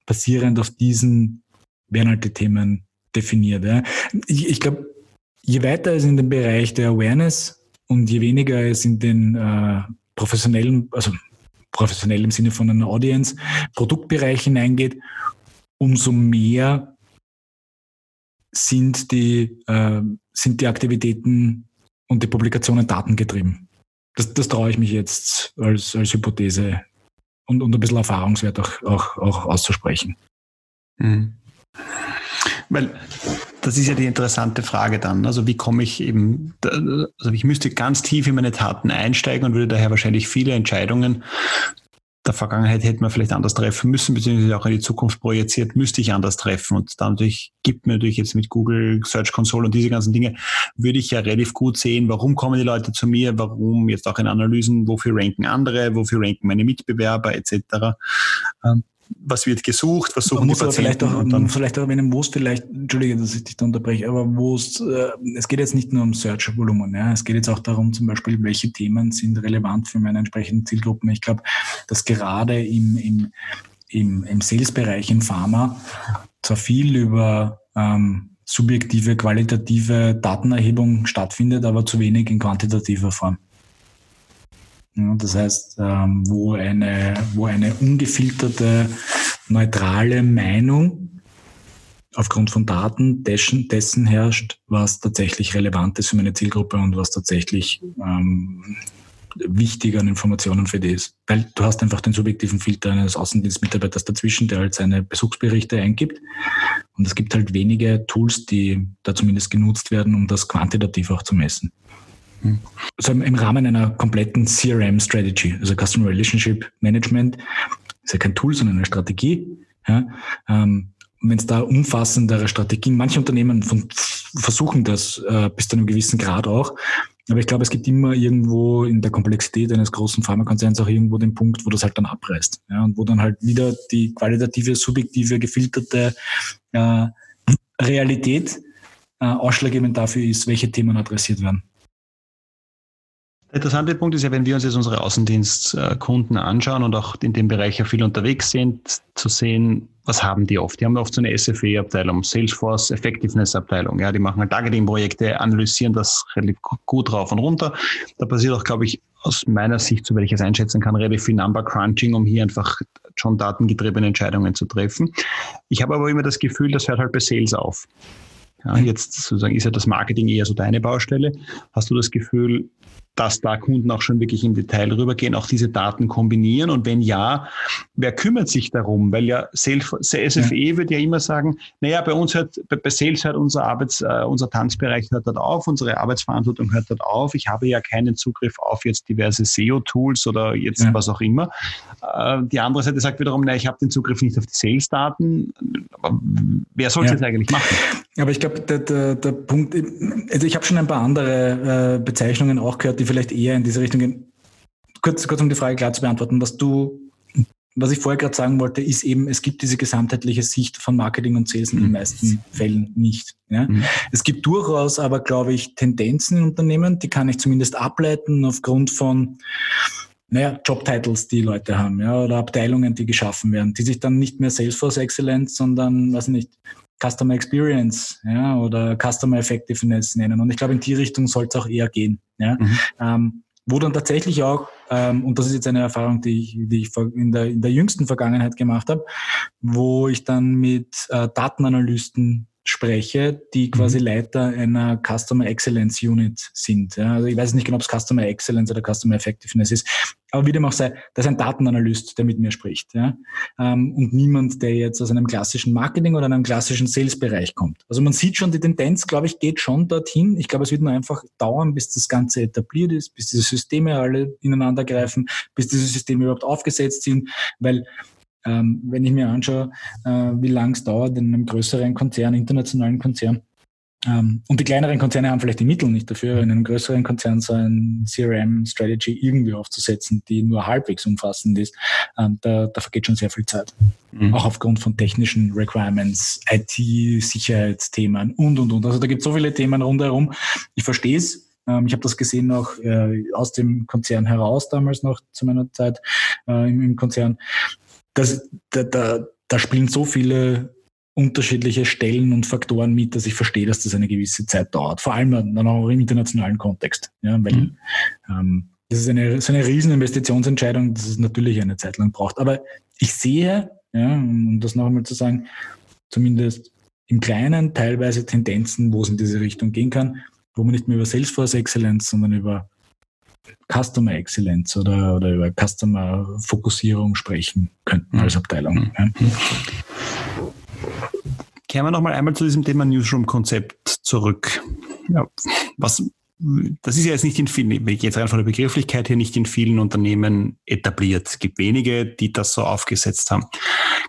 [SPEAKER 1] basierend auf diesen werden halt die Themen definiert. Ja. Ich, ich glaube, je weiter es in den Bereich der Awareness und je weniger es in den äh, professionellen, also professionell im Sinne von einer Audience, Produktbereich hineingeht, umso mehr sind die, äh, sind die Aktivitäten und die Publikationen datengetrieben. Das, das traue ich mich jetzt als, als Hypothese und, und ein bisschen Erfahrungswert auch, auch, auch auszusprechen.
[SPEAKER 2] Mhm. Weil das ist ja die interessante Frage dann. Also wie komme ich eben, also ich müsste ganz tief in meine Taten einsteigen und würde daher wahrscheinlich viele Entscheidungen der Vergangenheit hätte man vielleicht anders treffen müssen, beziehungsweise auch in die Zukunft projiziert, müsste ich anders treffen. Und dann natürlich gibt mir natürlich jetzt mit Google Search Console und diese ganzen Dinge, würde ich ja relativ gut sehen, warum kommen die Leute zu mir, warum jetzt auch in Analysen, wofür ranken andere, wofür ranken meine Mitbewerber etc was wird gesucht, was suchen
[SPEAKER 1] man die Patienten. Vielleicht auch, dann, vielleicht auch, wenn wo es vielleicht, entschuldige, dass ich dich da unterbreche, aber wo es, äh, es geht jetzt nicht nur um Search-Volumen, ja, es geht jetzt auch darum, zum Beispiel, welche Themen sind relevant für meine entsprechenden Zielgruppen. Ich glaube, dass gerade im, im, im, im Sales-Bereich in Pharma zwar viel über ähm, subjektive, qualitative Datenerhebung stattfindet, aber zu wenig in quantitativer Form. Das heißt, ähm, wo eine, wo eine ungefilterte, neutrale Meinung aufgrund von Daten dessen, dessen herrscht, was tatsächlich relevant ist für meine Zielgruppe und was tatsächlich ähm, wichtig an Informationen für die ist. Weil du hast einfach den subjektiven Filter eines Außendienstmitarbeiters dazwischen, der halt seine Besuchsberichte eingibt. Und es gibt halt wenige Tools, die da zumindest genutzt werden, um das quantitativ auch zu messen. Also im Rahmen einer kompletten CRM-Strategy, also Customer Relationship Management, ist ja kein Tool, sondern eine Strategie. Ja, ähm, wenn es da umfassendere Strategien, manche Unternehmen von, versuchen das äh, bis zu einem gewissen Grad auch, aber ich glaube, es gibt immer irgendwo in der Komplexität eines großen Pharmakonzerns auch irgendwo den Punkt, wo das halt dann abreißt. Ja, und wo dann halt wieder die qualitative, subjektive, gefilterte äh, Realität äh, ausschlaggebend dafür ist, welche Themen adressiert werden.
[SPEAKER 2] Der interessante Punkt ist ja, wenn wir uns jetzt unsere Außendienstkunden anschauen und auch in dem Bereich ja viel unterwegs sind, zu sehen, was haben die oft? Die haben oft so eine SFE-Abteilung, Salesforce Effectiveness-Abteilung. Ja, die machen halt Targeting-Projekte, analysieren das relativ gut rauf und runter. Da passiert auch, glaube ich, aus meiner Sicht, soweit ich es einschätzen kann, relativ viel Number Crunching, um hier einfach schon datengetriebene Entscheidungen zu treffen. Ich habe aber immer das Gefühl, das hört halt bei Sales auf. Ja, jetzt sozusagen ist ja das Marketing eher so deine Baustelle. Hast du das Gefühl, dass da Kunden auch schon wirklich im Detail rübergehen, auch diese Daten kombinieren? Und wenn ja, wer kümmert sich darum? Weil ja SFE ja. wird ja immer sagen, naja, bei uns hört, bei Sales hört unser Arbeits, äh, unser Tanzbereich hört dort auf, unsere Arbeitsverantwortung hört dort auf. Ich habe ja keinen Zugriff auf jetzt diverse SEO-Tools oder jetzt ja. was auch immer. Äh, die andere Seite sagt wiederum, naja, ich habe den Zugriff nicht auf die Sales-Daten. Wer soll es ja. jetzt eigentlich machen?
[SPEAKER 1] Aber ich glaube, der, der, der Punkt, also ich habe schon ein paar andere äh, Bezeichnungen auch gehört, die vielleicht eher in diese Richtung gehen. Kurz, kurz um die Frage klar zu beantworten, was du, was ich vorher gerade sagen wollte, ist eben, es gibt diese gesamtheitliche Sicht von Marketing und Sales in den mhm. meisten Fällen nicht. Ja? Mhm. Es gibt durchaus aber, glaube ich, Tendenzen in Unternehmen, die kann ich zumindest ableiten aufgrund von naja, Jobtitles, die Leute haben, ja, oder Abteilungen, die geschaffen werden, die sich dann nicht mehr Salesforce Excellence, sondern, weiß nicht, Customer Experience ja, oder Customer Effectiveness nennen. Und ich glaube, in die Richtung soll es auch eher gehen. Ja. Mhm. Ähm, wo dann tatsächlich auch, ähm, und das ist jetzt eine Erfahrung, die ich, die ich in, der, in der jüngsten Vergangenheit gemacht habe, wo ich dann mit äh, Datenanalysten spreche, die quasi mhm. Leiter einer Customer Excellence Unit sind. Ja, also ich weiß nicht genau, ob es Customer Excellence oder Customer Effectiveness ist, aber wie dem auch sei, das ist ein Datenanalyst, der mit mir spricht. Ja? Ähm, und niemand, der jetzt aus einem klassischen Marketing oder einem klassischen Sales-Bereich kommt. Also man sieht schon, die Tendenz, glaube ich, geht schon dorthin. Ich glaube, es wird nur einfach dauern, bis das Ganze etabliert ist, bis diese Systeme alle ineinander greifen, bis diese Systeme überhaupt aufgesetzt sind, weil ähm, wenn ich mir anschaue, äh, wie lange es dauert in einem größeren Konzern, internationalen Konzern, ähm, und die kleineren Konzerne haben vielleicht die Mittel nicht dafür, in einem größeren Konzern so ein CRM-Strategy irgendwie aufzusetzen, die nur halbwegs umfassend ist. Ähm, da, da vergeht schon sehr viel Zeit. Mhm. Auch aufgrund von technischen Requirements, IT-Sicherheitsthemen und, und, und. Also da gibt es so viele Themen rundherum. Ich verstehe es. Ähm, ich habe das gesehen auch äh, aus dem Konzern heraus, damals noch zu meiner Zeit äh, im, im Konzern das, da, da, da spielen so viele unterschiedliche Stellen und Faktoren mit, dass ich verstehe, dass das eine gewisse Zeit dauert. Vor allem dann auch im internationalen Kontext. Ja, weil mhm. ähm, das ist eine, so eine riesen Investitionsentscheidung, dass es natürlich eine Zeit lang braucht. Aber ich sehe, ja, um das noch einmal zu sagen, zumindest im Kleinen teilweise Tendenzen, wo es in diese Richtung gehen kann, wo man nicht mehr über Salesforce Excellence, sondern über Customer Excellence oder, oder über Customer Fokussierung sprechen könnten als mhm. Abteilung. Mhm. Ja.
[SPEAKER 2] Kehren wir nochmal einmal zu diesem Thema Newsroom-Konzept zurück. Ja, was, das ist ja jetzt nicht in vielen, jetzt rein von der Begrifflichkeit her nicht in vielen Unternehmen etabliert. Es gibt wenige, die das so aufgesetzt haben.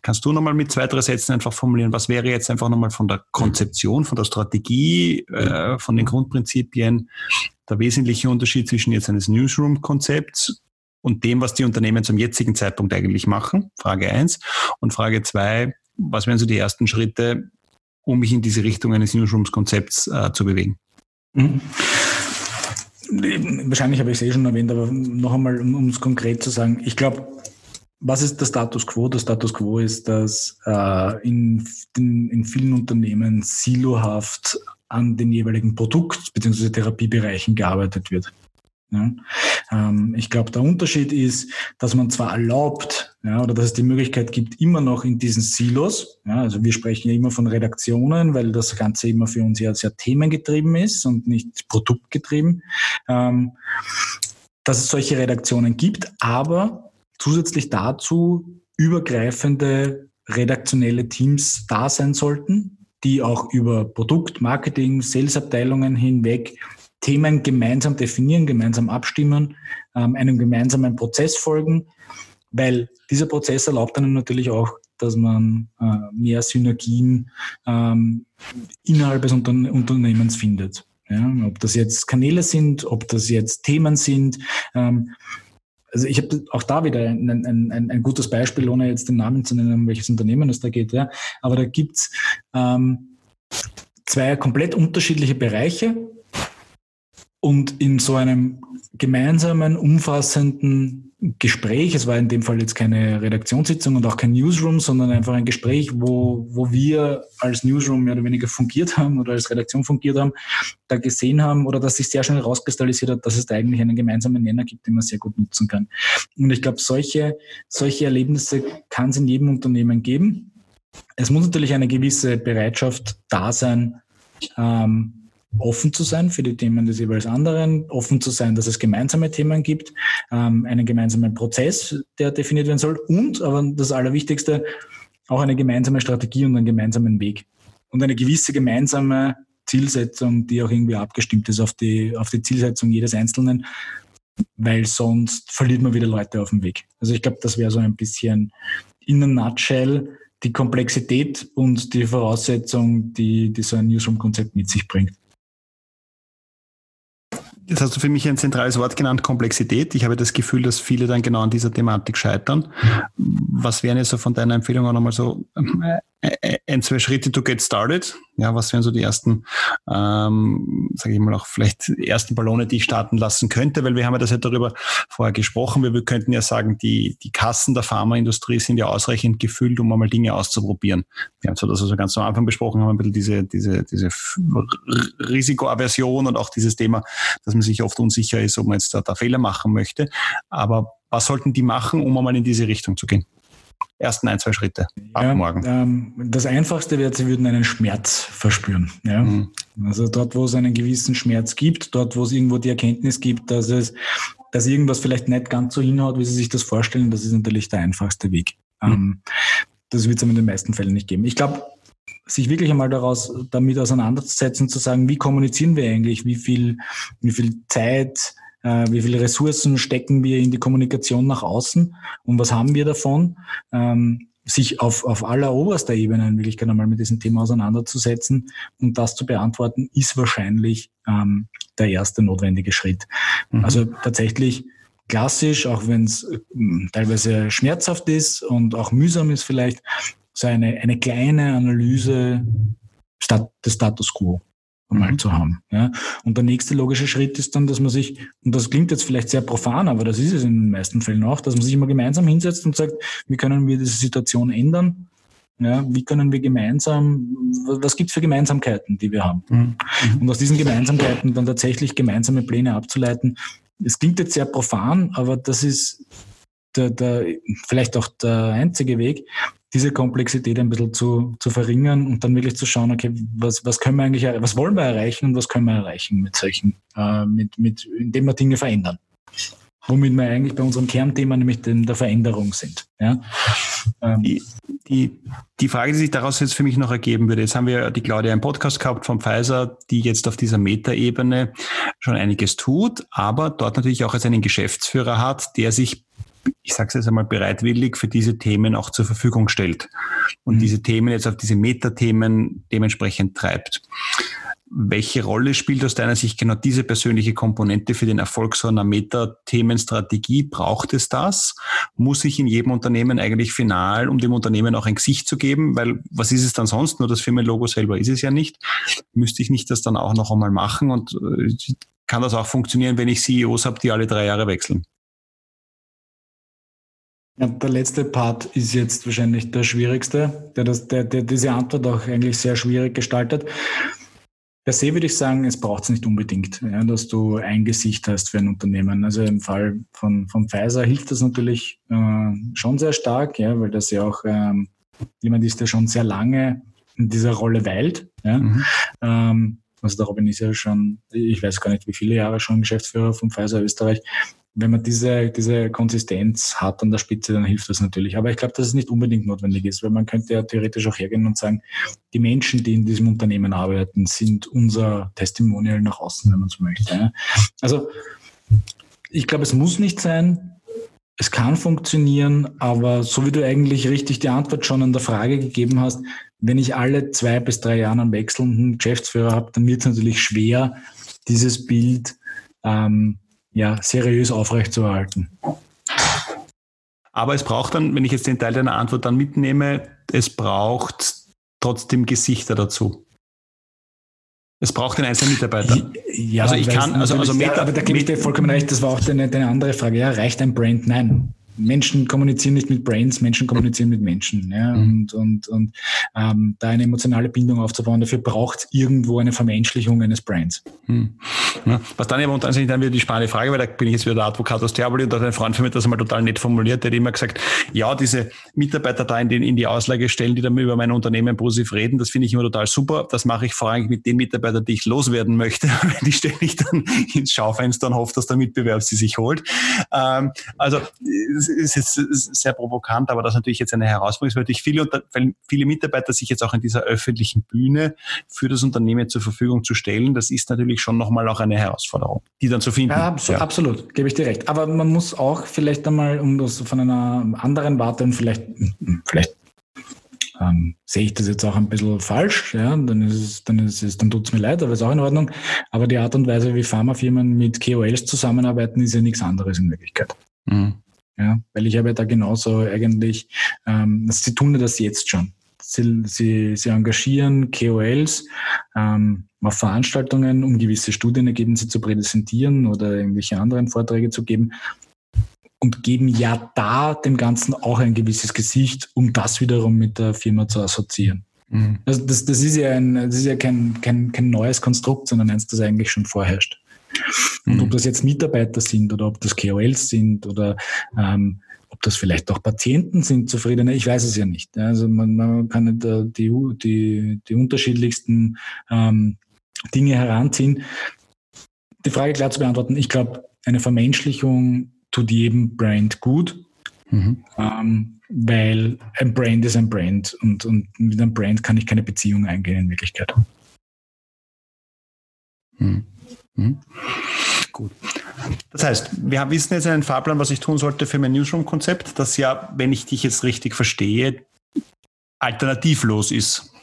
[SPEAKER 2] Kannst du nochmal mit zwei, drei Sätzen einfach formulieren, was wäre jetzt einfach nochmal von der Konzeption, von der Strategie, äh, von den Grundprinzipien der wesentliche Unterschied zwischen jetzt eines Newsroom-Konzepts und dem, was die Unternehmen zum jetzigen Zeitpunkt eigentlich machen? Frage eins. Und Frage zwei, was wären so die ersten Schritte, um mich in diese Richtung eines Newsrooms-Konzepts äh, zu bewegen? Mhm.
[SPEAKER 1] Wahrscheinlich habe ich es eh schon erwähnt, aber noch einmal, um es konkret zu sagen, ich glaube, was ist der Status quo? Der Status quo ist, dass äh, in, in, in vielen Unternehmen silohaft an den jeweiligen Produkt- bzw. Therapiebereichen gearbeitet wird. Ja. Ähm, ich glaube, der Unterschied ist, dass man zwar erlaubt, ja, oder dass es die Möglichkeit gibt, immer noch in diesen Silos, ja, also wir sprechen ja immer von Redaktionen, weil das Ganze immer für uns ja sehr themengetrieben ist und nicht produktgetrieben, ähm, dass es solche Redaktionen gibt, aber zusätzlich dazu übergreifende redaktionelle Teams da sein sollten, die auch über Produkt, Marketing, Salesabteilungen hinweg Themen gemeinsam definieren, gemeinsam abstimmen, ähm, einem gemeinsamen Prozess folgen, weil dieser Prozess erlaubt dann natürlich auch, dass man äh, mehr Synergien ähm, innerhalb des Unter Unternehmens findet. Ob das jetzt Kanäle sind, ob das jetzt Themen sind. Ähm, also ich habe auch da wieder ein, ein, ein, ein, gutes Beispiel, ohne jetzt den Namen zu nennen, um welches Unternehmen es da geht. Ja. Aber da gibt's ähm, zwei komplett unterschiedliche Bereiche, und in so einem gemeinsamen, umfassenden Gespräch, es war in dem Fall jetzt keine Redaktionssitzung und auch kein Newsroom, sondern einfach ein Gespräch, wo, wo wir als Newsroom mehr oder weniger fungiert haben oder als Redaktion fungiert haben, da gesehen haben oder dass sich sehr schnell herauskristallisiert hat, dass es da eigentlich einen gemeinsamen Nenner gibt, den man sehr gut nutzen kann. Und ich glaube, solche, solche Erlebnisse kann es in jedem Unternehmen geben. Es muss natürlich eine gewisse Bereitschaft da sein, ähm, offen zu sein für die Themen des jeweils anderen, offen zu sein, dass es gemeinsame Themen gibt, ähm, einen gemeinsamen Prozess, der definiert werden soll und, aber das Allerwichtigste, auch eine gemeinsame Strategie und einen gemeinsamen Weg und eine gewisse gemeinsame Zielsetzung, die auch irgendwie abgestimmt ist auf die, auf die Zielsetzung jedes Einzelnen, weil sonst verliert man wieder Leute auf dem Weg. Also ich glaube, das wäre so ein bisschen in a nutshell die Komplexität und die Voraussetzung, die, die so ein Newsroom-Konzept mit sich bringt.
[SPEAKER 2] Jetzt hast du für mich ein zentrales Wort genannt, Komplexität. Ich habe das Gefühl, dass viele dann genau an dieser Thematik scheitern. Was wären jetzt so von deiner Empfehlung auch nochmal so äh, äh, ein, zwei Schritte to get started? Ja, was wären so die ersten, ähm, sage ich mal auch vielleicht ersten Ballone, die ich starten lassen könnte? Weil wir haben ja das ja darüber vorher gesprochen. Wir, wir könnten ja sagen, die, die Kassen der Pharmaindustrie sind ja ausreichend gefüllt, um einmal Dinge auszuprobieren. Wir haben zwar das also ganz am Anfang besprochen, haben ein bisschen diese, diese, diese Risikoaversion und auch dieses Thema, dass man sich oft unsicher ist, ob man jetzt da, da Fehler machen möchte. Aber was sollten die machen, um einmal in diese Richtung zu gehen? Ersten ein, zwei Schritte ab ja, morgen?
[SPEAKER 1] Ähm, das Einfachste wäre, sie würden einen Schmerz verspüren. Ja? Mhm. Also dort, wo es einen gewissen Schmerz gibt, dort, wo es irgendwo die Erkenntnis gibt, dass es, dass irgendwas vielleicht nicht ganz so hinhaut, wie sie sich das vorstellen, das ist natürlich der einfachste Weg. Mhm. Ähm, das wird es in den meisten Fällen nicht geben. Ich glaube, sich wirklich einmal daraus damit auseinanderzusetzen, zu sagen, wie kommunizieren wir eigentlich, wie viel, wie viel Zeit, äh, wie viele Ressourcen stecken wir in die Kommunikation nach außen und was haben wir davon, ähm, sich auf, auf aller oberster Ebene in Wirklichkeit einmal mit diesem Thema auseinanderzusetzen und das zu beantworten, ist wahrscheinlich ähm, der erste notwendige Schritt. Mhm. Also tatsächlich klassisch, auch wenn es äh, teilweise schmerzhaft ist und auch mühsam ist vielleicht, so eine, eine kleine Analyse des Status quo mal mhm. zu haben. Ja. Und der nächste logische Schritt ist dann, dass man sich, und das klingt jetzt vielleicht sehr profan, aber das ist es in den meisten Fällen auch, dass man sich immer gemeinsam hinsetzt und sagt, wie können wir diese Situation ändern? Ja, wie können wir gemeinsam, was gibt es für Gemeinsamkeiten, die wir haben? Mhm. Und aus diesen Gemeinsamkeiten dann tatsächlich gemeinsame Pläne abzuleiten. Es klingt jetzt sehr profan, aber das ist der, der, vielleicht auch der einzige Weg, diese Komplexität ein bisschen zu, zu verringern und dann wirklich zu schauen, okay, was, was können wir eigentlich, was wollen wir erreichen und was können wir erreichen mit solchen, äh, mit, mit, indem wir Dinge verändern. womit wir eigentlich bei unserem Kernthema, nämlich den, der Veränderung sind. Ja?
[SPEAKER 2] Ähm. Die, die, die Frage, die sich daraus jetzt für mich noch ergeben würde, jetzt haben wir die Claudia im Podcast gehabt von Pfizer, die jetzt auf dieser Metaebene schon einiges tut, aber dort natürlich auch als einen Geschäftsführer hat, der sich ich sage es jetzt einmal, bereitwillig für diese Themen auch zur Verfügung stellt und mhm. diese Themen jetzt auf diese Metathemen dementsprechend treibt. Welche Rolle spielt aus deiner Sicht genau diese persönliche Komponente für den Erfolg so einer Metathemenstrategie? Braucht es das? Muss ich in jedem Unternehmen eigentlich final, um dem Unternehmen auch ein Gesicht zu geben? Weil was ist es dann sonst? Nur das Firmenlogo selber ist es ja nicht. Müsste ich nicht das dann auch noch einmal machen? Und äh, kann das auch funktionieren, wenn ich CEOs habe, die alle drei Jahre wechseln?
[SPEAKER 1] Ja, der letzte Part ist jetzt wahrscheinlich der schwierigste, der, das, der, der diese Antwort auch eigentlich sehr schwierig gestaltet. Per se würde ich sagen, es braucht es nicht unbedingt, ja, dass du ein Gesicht hast für ein Unternehmen. Also im Fall von, von Pfizer hilft das natürlich äh, schon sehr stark, ja, weil das ja auch ähm, jemand ist, der schon sehr lange in dieser Rolle weilt. Ja. Mhm. Ähm, also der Robin ist ja schon, ich weiß gar nicht, wie viele Jahre schon Geschäftsführer von Pfizer Österreich wenn man diese, diese Konsistenz hat an der Spitze, dann hilft das natürlich. Aber ich glaube, dass es nicht unbedingt notwendig ist, weil man könnte ja theoretisch auch hergehen und sagen, die Menschen, die in diesem Unternehmen arbeiten, sind unser Testimonial nach außen, wenn man so möchte. Also ich glaube, es muss nicht sein. Es kann funktionieren, aber so wie du eigentlich richtig die Antwort schon an der Frage gegeben hast, wenn ich alle zwei bis drei Jahre einen wechselnden Geschäftsführer habe, dann wird es natürlich schwer, dieses Bild ähm, ja, seriös aufrechtzuerhalten.
[SPEAKER 2] Aber es braucht dann, wenn ich jetzt den Teil deiner Antwort dann mitnehme, es braucht trotzdem Gesichter dazu. Es braucht den einzelnen Mitarbeiter.
[SPEAKER 1] Ja, also ich kann, also, also ja, aber da gebe ich dir vollkommen recht, das war auch deine, deine andere Frage. Ja, reicht ein Brand? Nein. Menschen kommunizieren nicht mit Brains, Menschen kommunizieren mit Menschen. Ja? Mhm. Und, und, und ähm, da eine emotionale Bindung aufzubauen, dafür braucht es irgendwo eine Vermenschlichung eines Brands. Mhm.
[SPEAKER 2] Ja, was dann aber tatsächlich dann wieder die spannende Frage, weil da bin ich jetzt wieder der Advokat aus Diaboli und da hat ein Freund von mir das einmal total nett formuliert, der hat immer gesagt, ja, diese Mitarbeiter da in, die Auslage stellen, die dann über mein Unternehmen positiv reden, das finde ich immer total super. Das mache ich vorrangig mit den Mitarbeitern, die ich loswerden möchte. die stelle ich dann ins Schaufenster und hoffe, dass der Mitbewerb sie sich holt. Ähm, also ist jetzt sehr provokant, aber das ist natürlich jetzt eine Herausforderung ist, weil viele, weil viele Mitarbeiter sich jetzt auch in dieser öffentlichen Bühne für das Unternehmen zur Verfügung zu stellen, das ist natürlich schon nochmal auch eine Herausforderung, die dann zu finden.
[SPEAKER 1] Ja, absolut, ja. absolut, gebe ich dir recht. Aber man muss auch vielleicht einmal, um das von einer anderen Warte und vielleicht, vielleicht ähm, sehe ich das jetzt auch ein bisschen falsch, ja, dann ist es, dann ist es, dann tut es mir leid, aber ist auch in Ordnung. Aber die Art und Weise, wie Pharmafirmen mit KOLs zusammenarbeiten, ist ja nichts anderes in Wirklichkeit. Mhm. Ja, weil ich habe ja da genauso eigentlich, ähm, sie tun das jetzt schon. Sie, sie, sie engagieren KOLs ähm, auf Veranstaltungen, um gewisse Studienergebnisse zu präsentieren oder irgendwelche anderen Vorträge zu geben und geben ja da dem Ganzen auch ein gewisses Gesicht, um das wiederum mit der Firma zu assoziieren. Mhm. Also das, das ist ja, ein, das ist ja kein, kein, kein neues Konstrukt, sondern eins, das eigentlich schon vorherrscht. Und mhm. ob das jetzt Mitarbeiter sind oder ob das KOLs sind oder ähm, ob das vielleicht auch Patienten sind, zufriedene, ich weiß es ja nicht. Also man, man kann äh, die, die, die unterschiedlichsten ähm, Dinge heranziehen. Die Frage klar zu beantworten, ich glaube, eine Vermenschlichung tut jedem Brand gut, mhm. ähm, weil ein Brand ist ein Brand und, und mit einem Brand kann ich keine Beziehung eingehen in Wirklichkeit.
[SPEAKER 2] Mhm. Mhm. Gut. Das heißt, wir wissen jetzt einen Fahrplan, was ich tun sollte für mein Newsroom-Konzept, das ja, wenn ich dich jetzt richtig verstehe, alternativlos ist.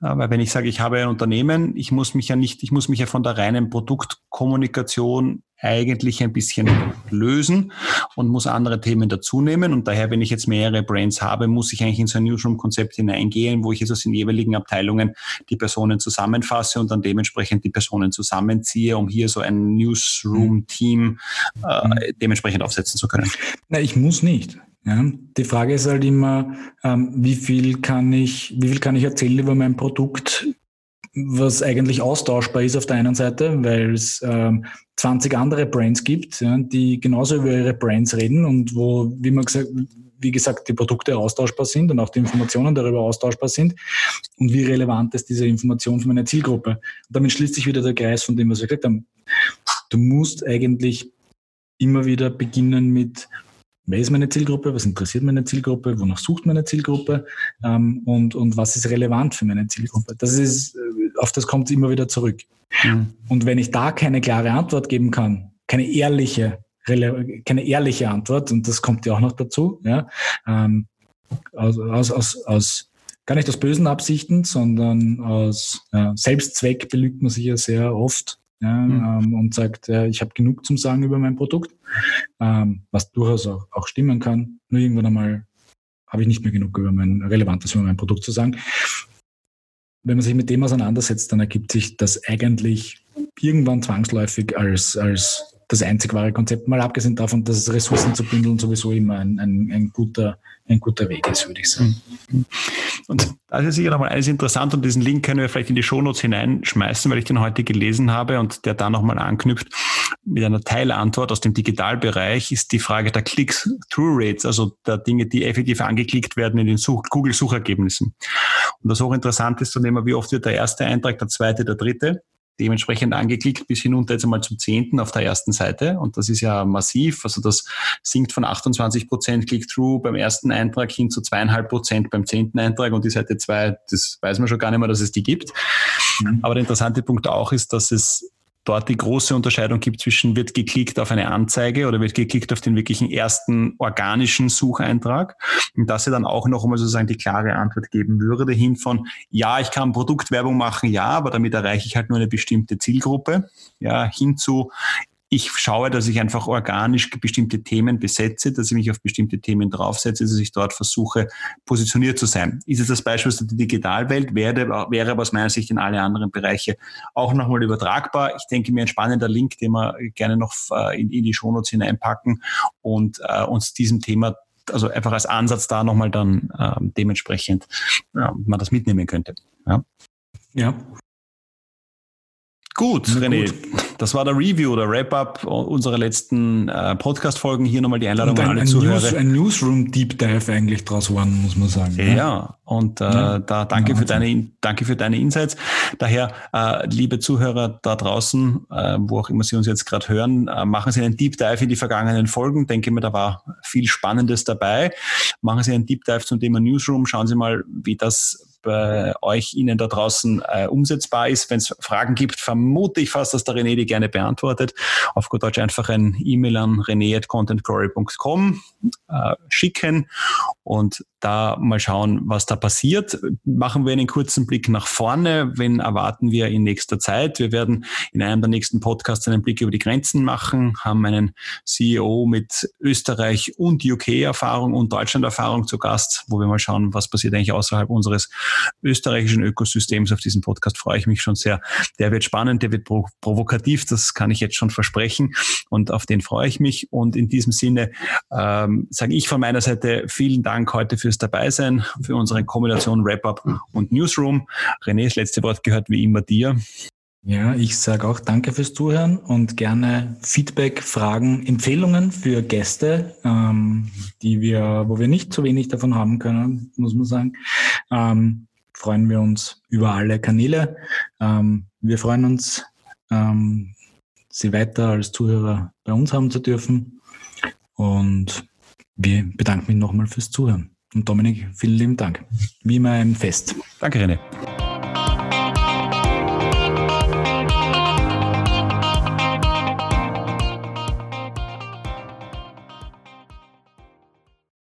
[SPEAKER 2] Weil wenn ich sage, ich habe ein Unternehmen, ich muss mich ja nicht, ich muss mich ja von der reinen Produktkommunikation eigentlich ein bisschen lösen und muss andere Themen dazu nehmen. Und daher, wenn ich jetzt mehrere Brands habe, muss ich eigentlich in so ein Newsroom-Konzept hineingehen, wo ich jetzt aus den jeweiligen Abteilungen die Personen zusammenfasse und dann dementsprechend die Personen zusammenziehe, um hier so ein Newsroom-Team äh, mhm. dementsprechend aufsetzen zu können.
[SPEAKER 1] Na, ich muss nicht. Ja, die Frage ist halt immer, ähm, wie viel kann ich, wie viel kann ich erzählen über mein Produkt, was eigentlich austauschbar ist auf der einen Seite, weil es ähm, 20 andere Brands gibt, ja, die genauso über ihre Brands reden und wo, wie man gesagt, wie gesagt, die Produkte austauschbar sind und auch die Informationen darüber austauschbar sind und wie relevant ist diese Information für meine Zielgruppe. Und damit schließt sich wieder der Kreis von dem, was wir gesagt haben. Du musst eigentlich immer wieder beginnen mit, wer ist meine Zielgruppe, was interessiert meine Zielgruppe, wonach sucht meine Zielgruppe ähm, und, und was ist relevant für meine Zielgruppe. Das ist, äh, auf das kommt es immer wieder zurück. Mhm. Und wenn ich da keine klare Antwort geben kann, keine ehrliche, keine ehrliche Antwort, und das kommt ja auch noch dazu, ja, ähm, aus, aus, aus, aus gar nicht aus bösen Absichten, sondern aus äh, Selbstzweck belügt man sich ja sehr oft ja, mhm. ähm, und sagt, äh, ich habe genug zum Sagen über mein Produkt, ähm, was durchaus auch, auch stimmen kann. Nur irgendwann einmal habe ich nicht mehr genug über mein Relevantes über mein Produkt zu sagen. Wenn man sich mit dem auseinandersetzt, dann ergibt sich das eigentlich irgendwann zwangsläufig als, als das einzig wahre Konzept, mal abgesehen davon, dass Ressourcen zu bündeln sowieso immer ein, ein, ein, guter, ein guter Weg ist, würde ich sagen.
[SPEAKER 2] Und da ist sicher nochmal alles interessant und diesen Link können wir vielleicht in die Shownotes hineinschmeißen, weil ich den heute gelesen habe und der da nochmal anknüpft mit einer Teilantwort aus dem Digitalbereich ist die Frage der Click-Through-Rates, also der Dinge, die effektiv angeklickt werden in den Google-Suchergebnissen. Und das hochinteressant ist zu nehmen, wie oft wird der erste Eintrag, der zweite, der dritte dementsprechend angeklickt bis hinunter jetzt einmal zum zehnten auf der ersten Seite. Und das ist ja massiv. Also das sinkt von 28 Prozent Click-Through beim ersten Eintrag hin zu zweieinhalb Prozent beim zehnten Eintrag. Und die Seite zwei, das weiß man schon gar nicht mehr, dass es die gibt. Mhm. Aber der interessante Punkt auch ist, dass es dort die große Unterscheidung gibt zwischen wird geklickt auf eine Anzeige oder wird geklickt auf den wirklichen ersten organischen Sucheintrag. Und dass er dann auch noch einmal sozusagen die klare Antwort geben würde hin von, ja, ich kann Produktwerbung machen, ja, aber damit erreiche ich halt nur eine bestimmte Zielgruppe, ja, hin zu, ich schaue, dass ich einfach organisch bestimmte Themen besetze, dass ich mich auf bestimmte Themen draufsetze, dass ich dort versuche, positioniert zu sein. Ist es das Beispiel aus der Digitalwelt, wäre, wäre aber aus meiner Sicht in alle anderen Bereiche auch nochmal übertragbar. Ich denke mir ein spannender Link, den wir gerne noch äh, in, in die Shownotes hineinpacken und äh, uns diesem Thema also einfach als Ansatz da nochmal dann äh, dementsprechend ja, man das mitnehmen könnte. Ja.
[SPEAKER 1] ja.
[SPEAKER 2] Gut, Na René, gut. Das war der Review, der Wrap-up unserer letzten äh, Podcast-Folgen. Hier nochmal die Einladung
[SPEAKER 1] ein,
[SPEAKER 2] an alle
[SPEAKER 1] ein
[SPEAKER 2] Zuhörer.
[SPEAKER 1] News, ein Newsroom-Deep Dive eigentlich draus waren, muss man sagen.
[SPEAKER 2] Ja, ja. und äh, ja. da danke, für deine, danke für deine Insights. Daher, äh, liebe Zuhörer da draußen, äh, wo auch immer Sie uns jetzt gerade hören, äh, machen Sie einen Deep Dive in die vergangenen Folgen. Denke mir, da war viel Spannendes dabei. Machen Sie einen Deep Dive zum Thema Newsroom. Schauen Sie mal, wie das bei euch, Ihnen da draußen äh, umsetzbar ist. Wenn es Fragen gibt, vermute ich fast, dass der René die gerne beantwortet. Auf gut Deutsch einfach ein E-Mail an rené.contentglory.com äh, schicken und da mal schauen, was da passiert. Machen wir einen kurzen Blick nach vorne. Wen erwarten wir in nächster Zeit? Wir werden in einem der nächsten Podcasts einen Blick über die Grenzen machen, haben einen CEO mit Österreich und UK-Erfahrung und Deutschland-Erfahrung zu Gast, wo wir mal schauen, was passiert eigentlich außerhalb unseres österreichischen Ökosystems. Auf diesen Podcast freue ich mich schon sehr. Der wird spannend, der wird provokativ, das kann ich jetzt schon versprechen und auf den freue ich mich. Und in diesem Sinne ähm, sage ich von meiner Seite vielen Dank heute fürs Dabeisein, für unsere Kombination Wrap-Up und Newsroom. René, das letzte Wort gehört wie immer dir.
[SPEAKER 1] Ja, ich sage auch danke fürs Zuhören und gerne Feedback, Fragen, Empfehlungen für Gäste, ähm, die wir, wo wir nicht zu wenig davon haben können, muss man sagen. Ähm, freuen wir uns über alle Kanäle. Ähm, wir freuen uns, ähm, Sie weiter als Zuhörer bei uns haben zu dürfen. Und wir bedanken mich nochmal fürs Zuhören. Und Dominik, vielen lieben Dank. Wie immer ein Fest.
[SPEAKER 2] Danke, René.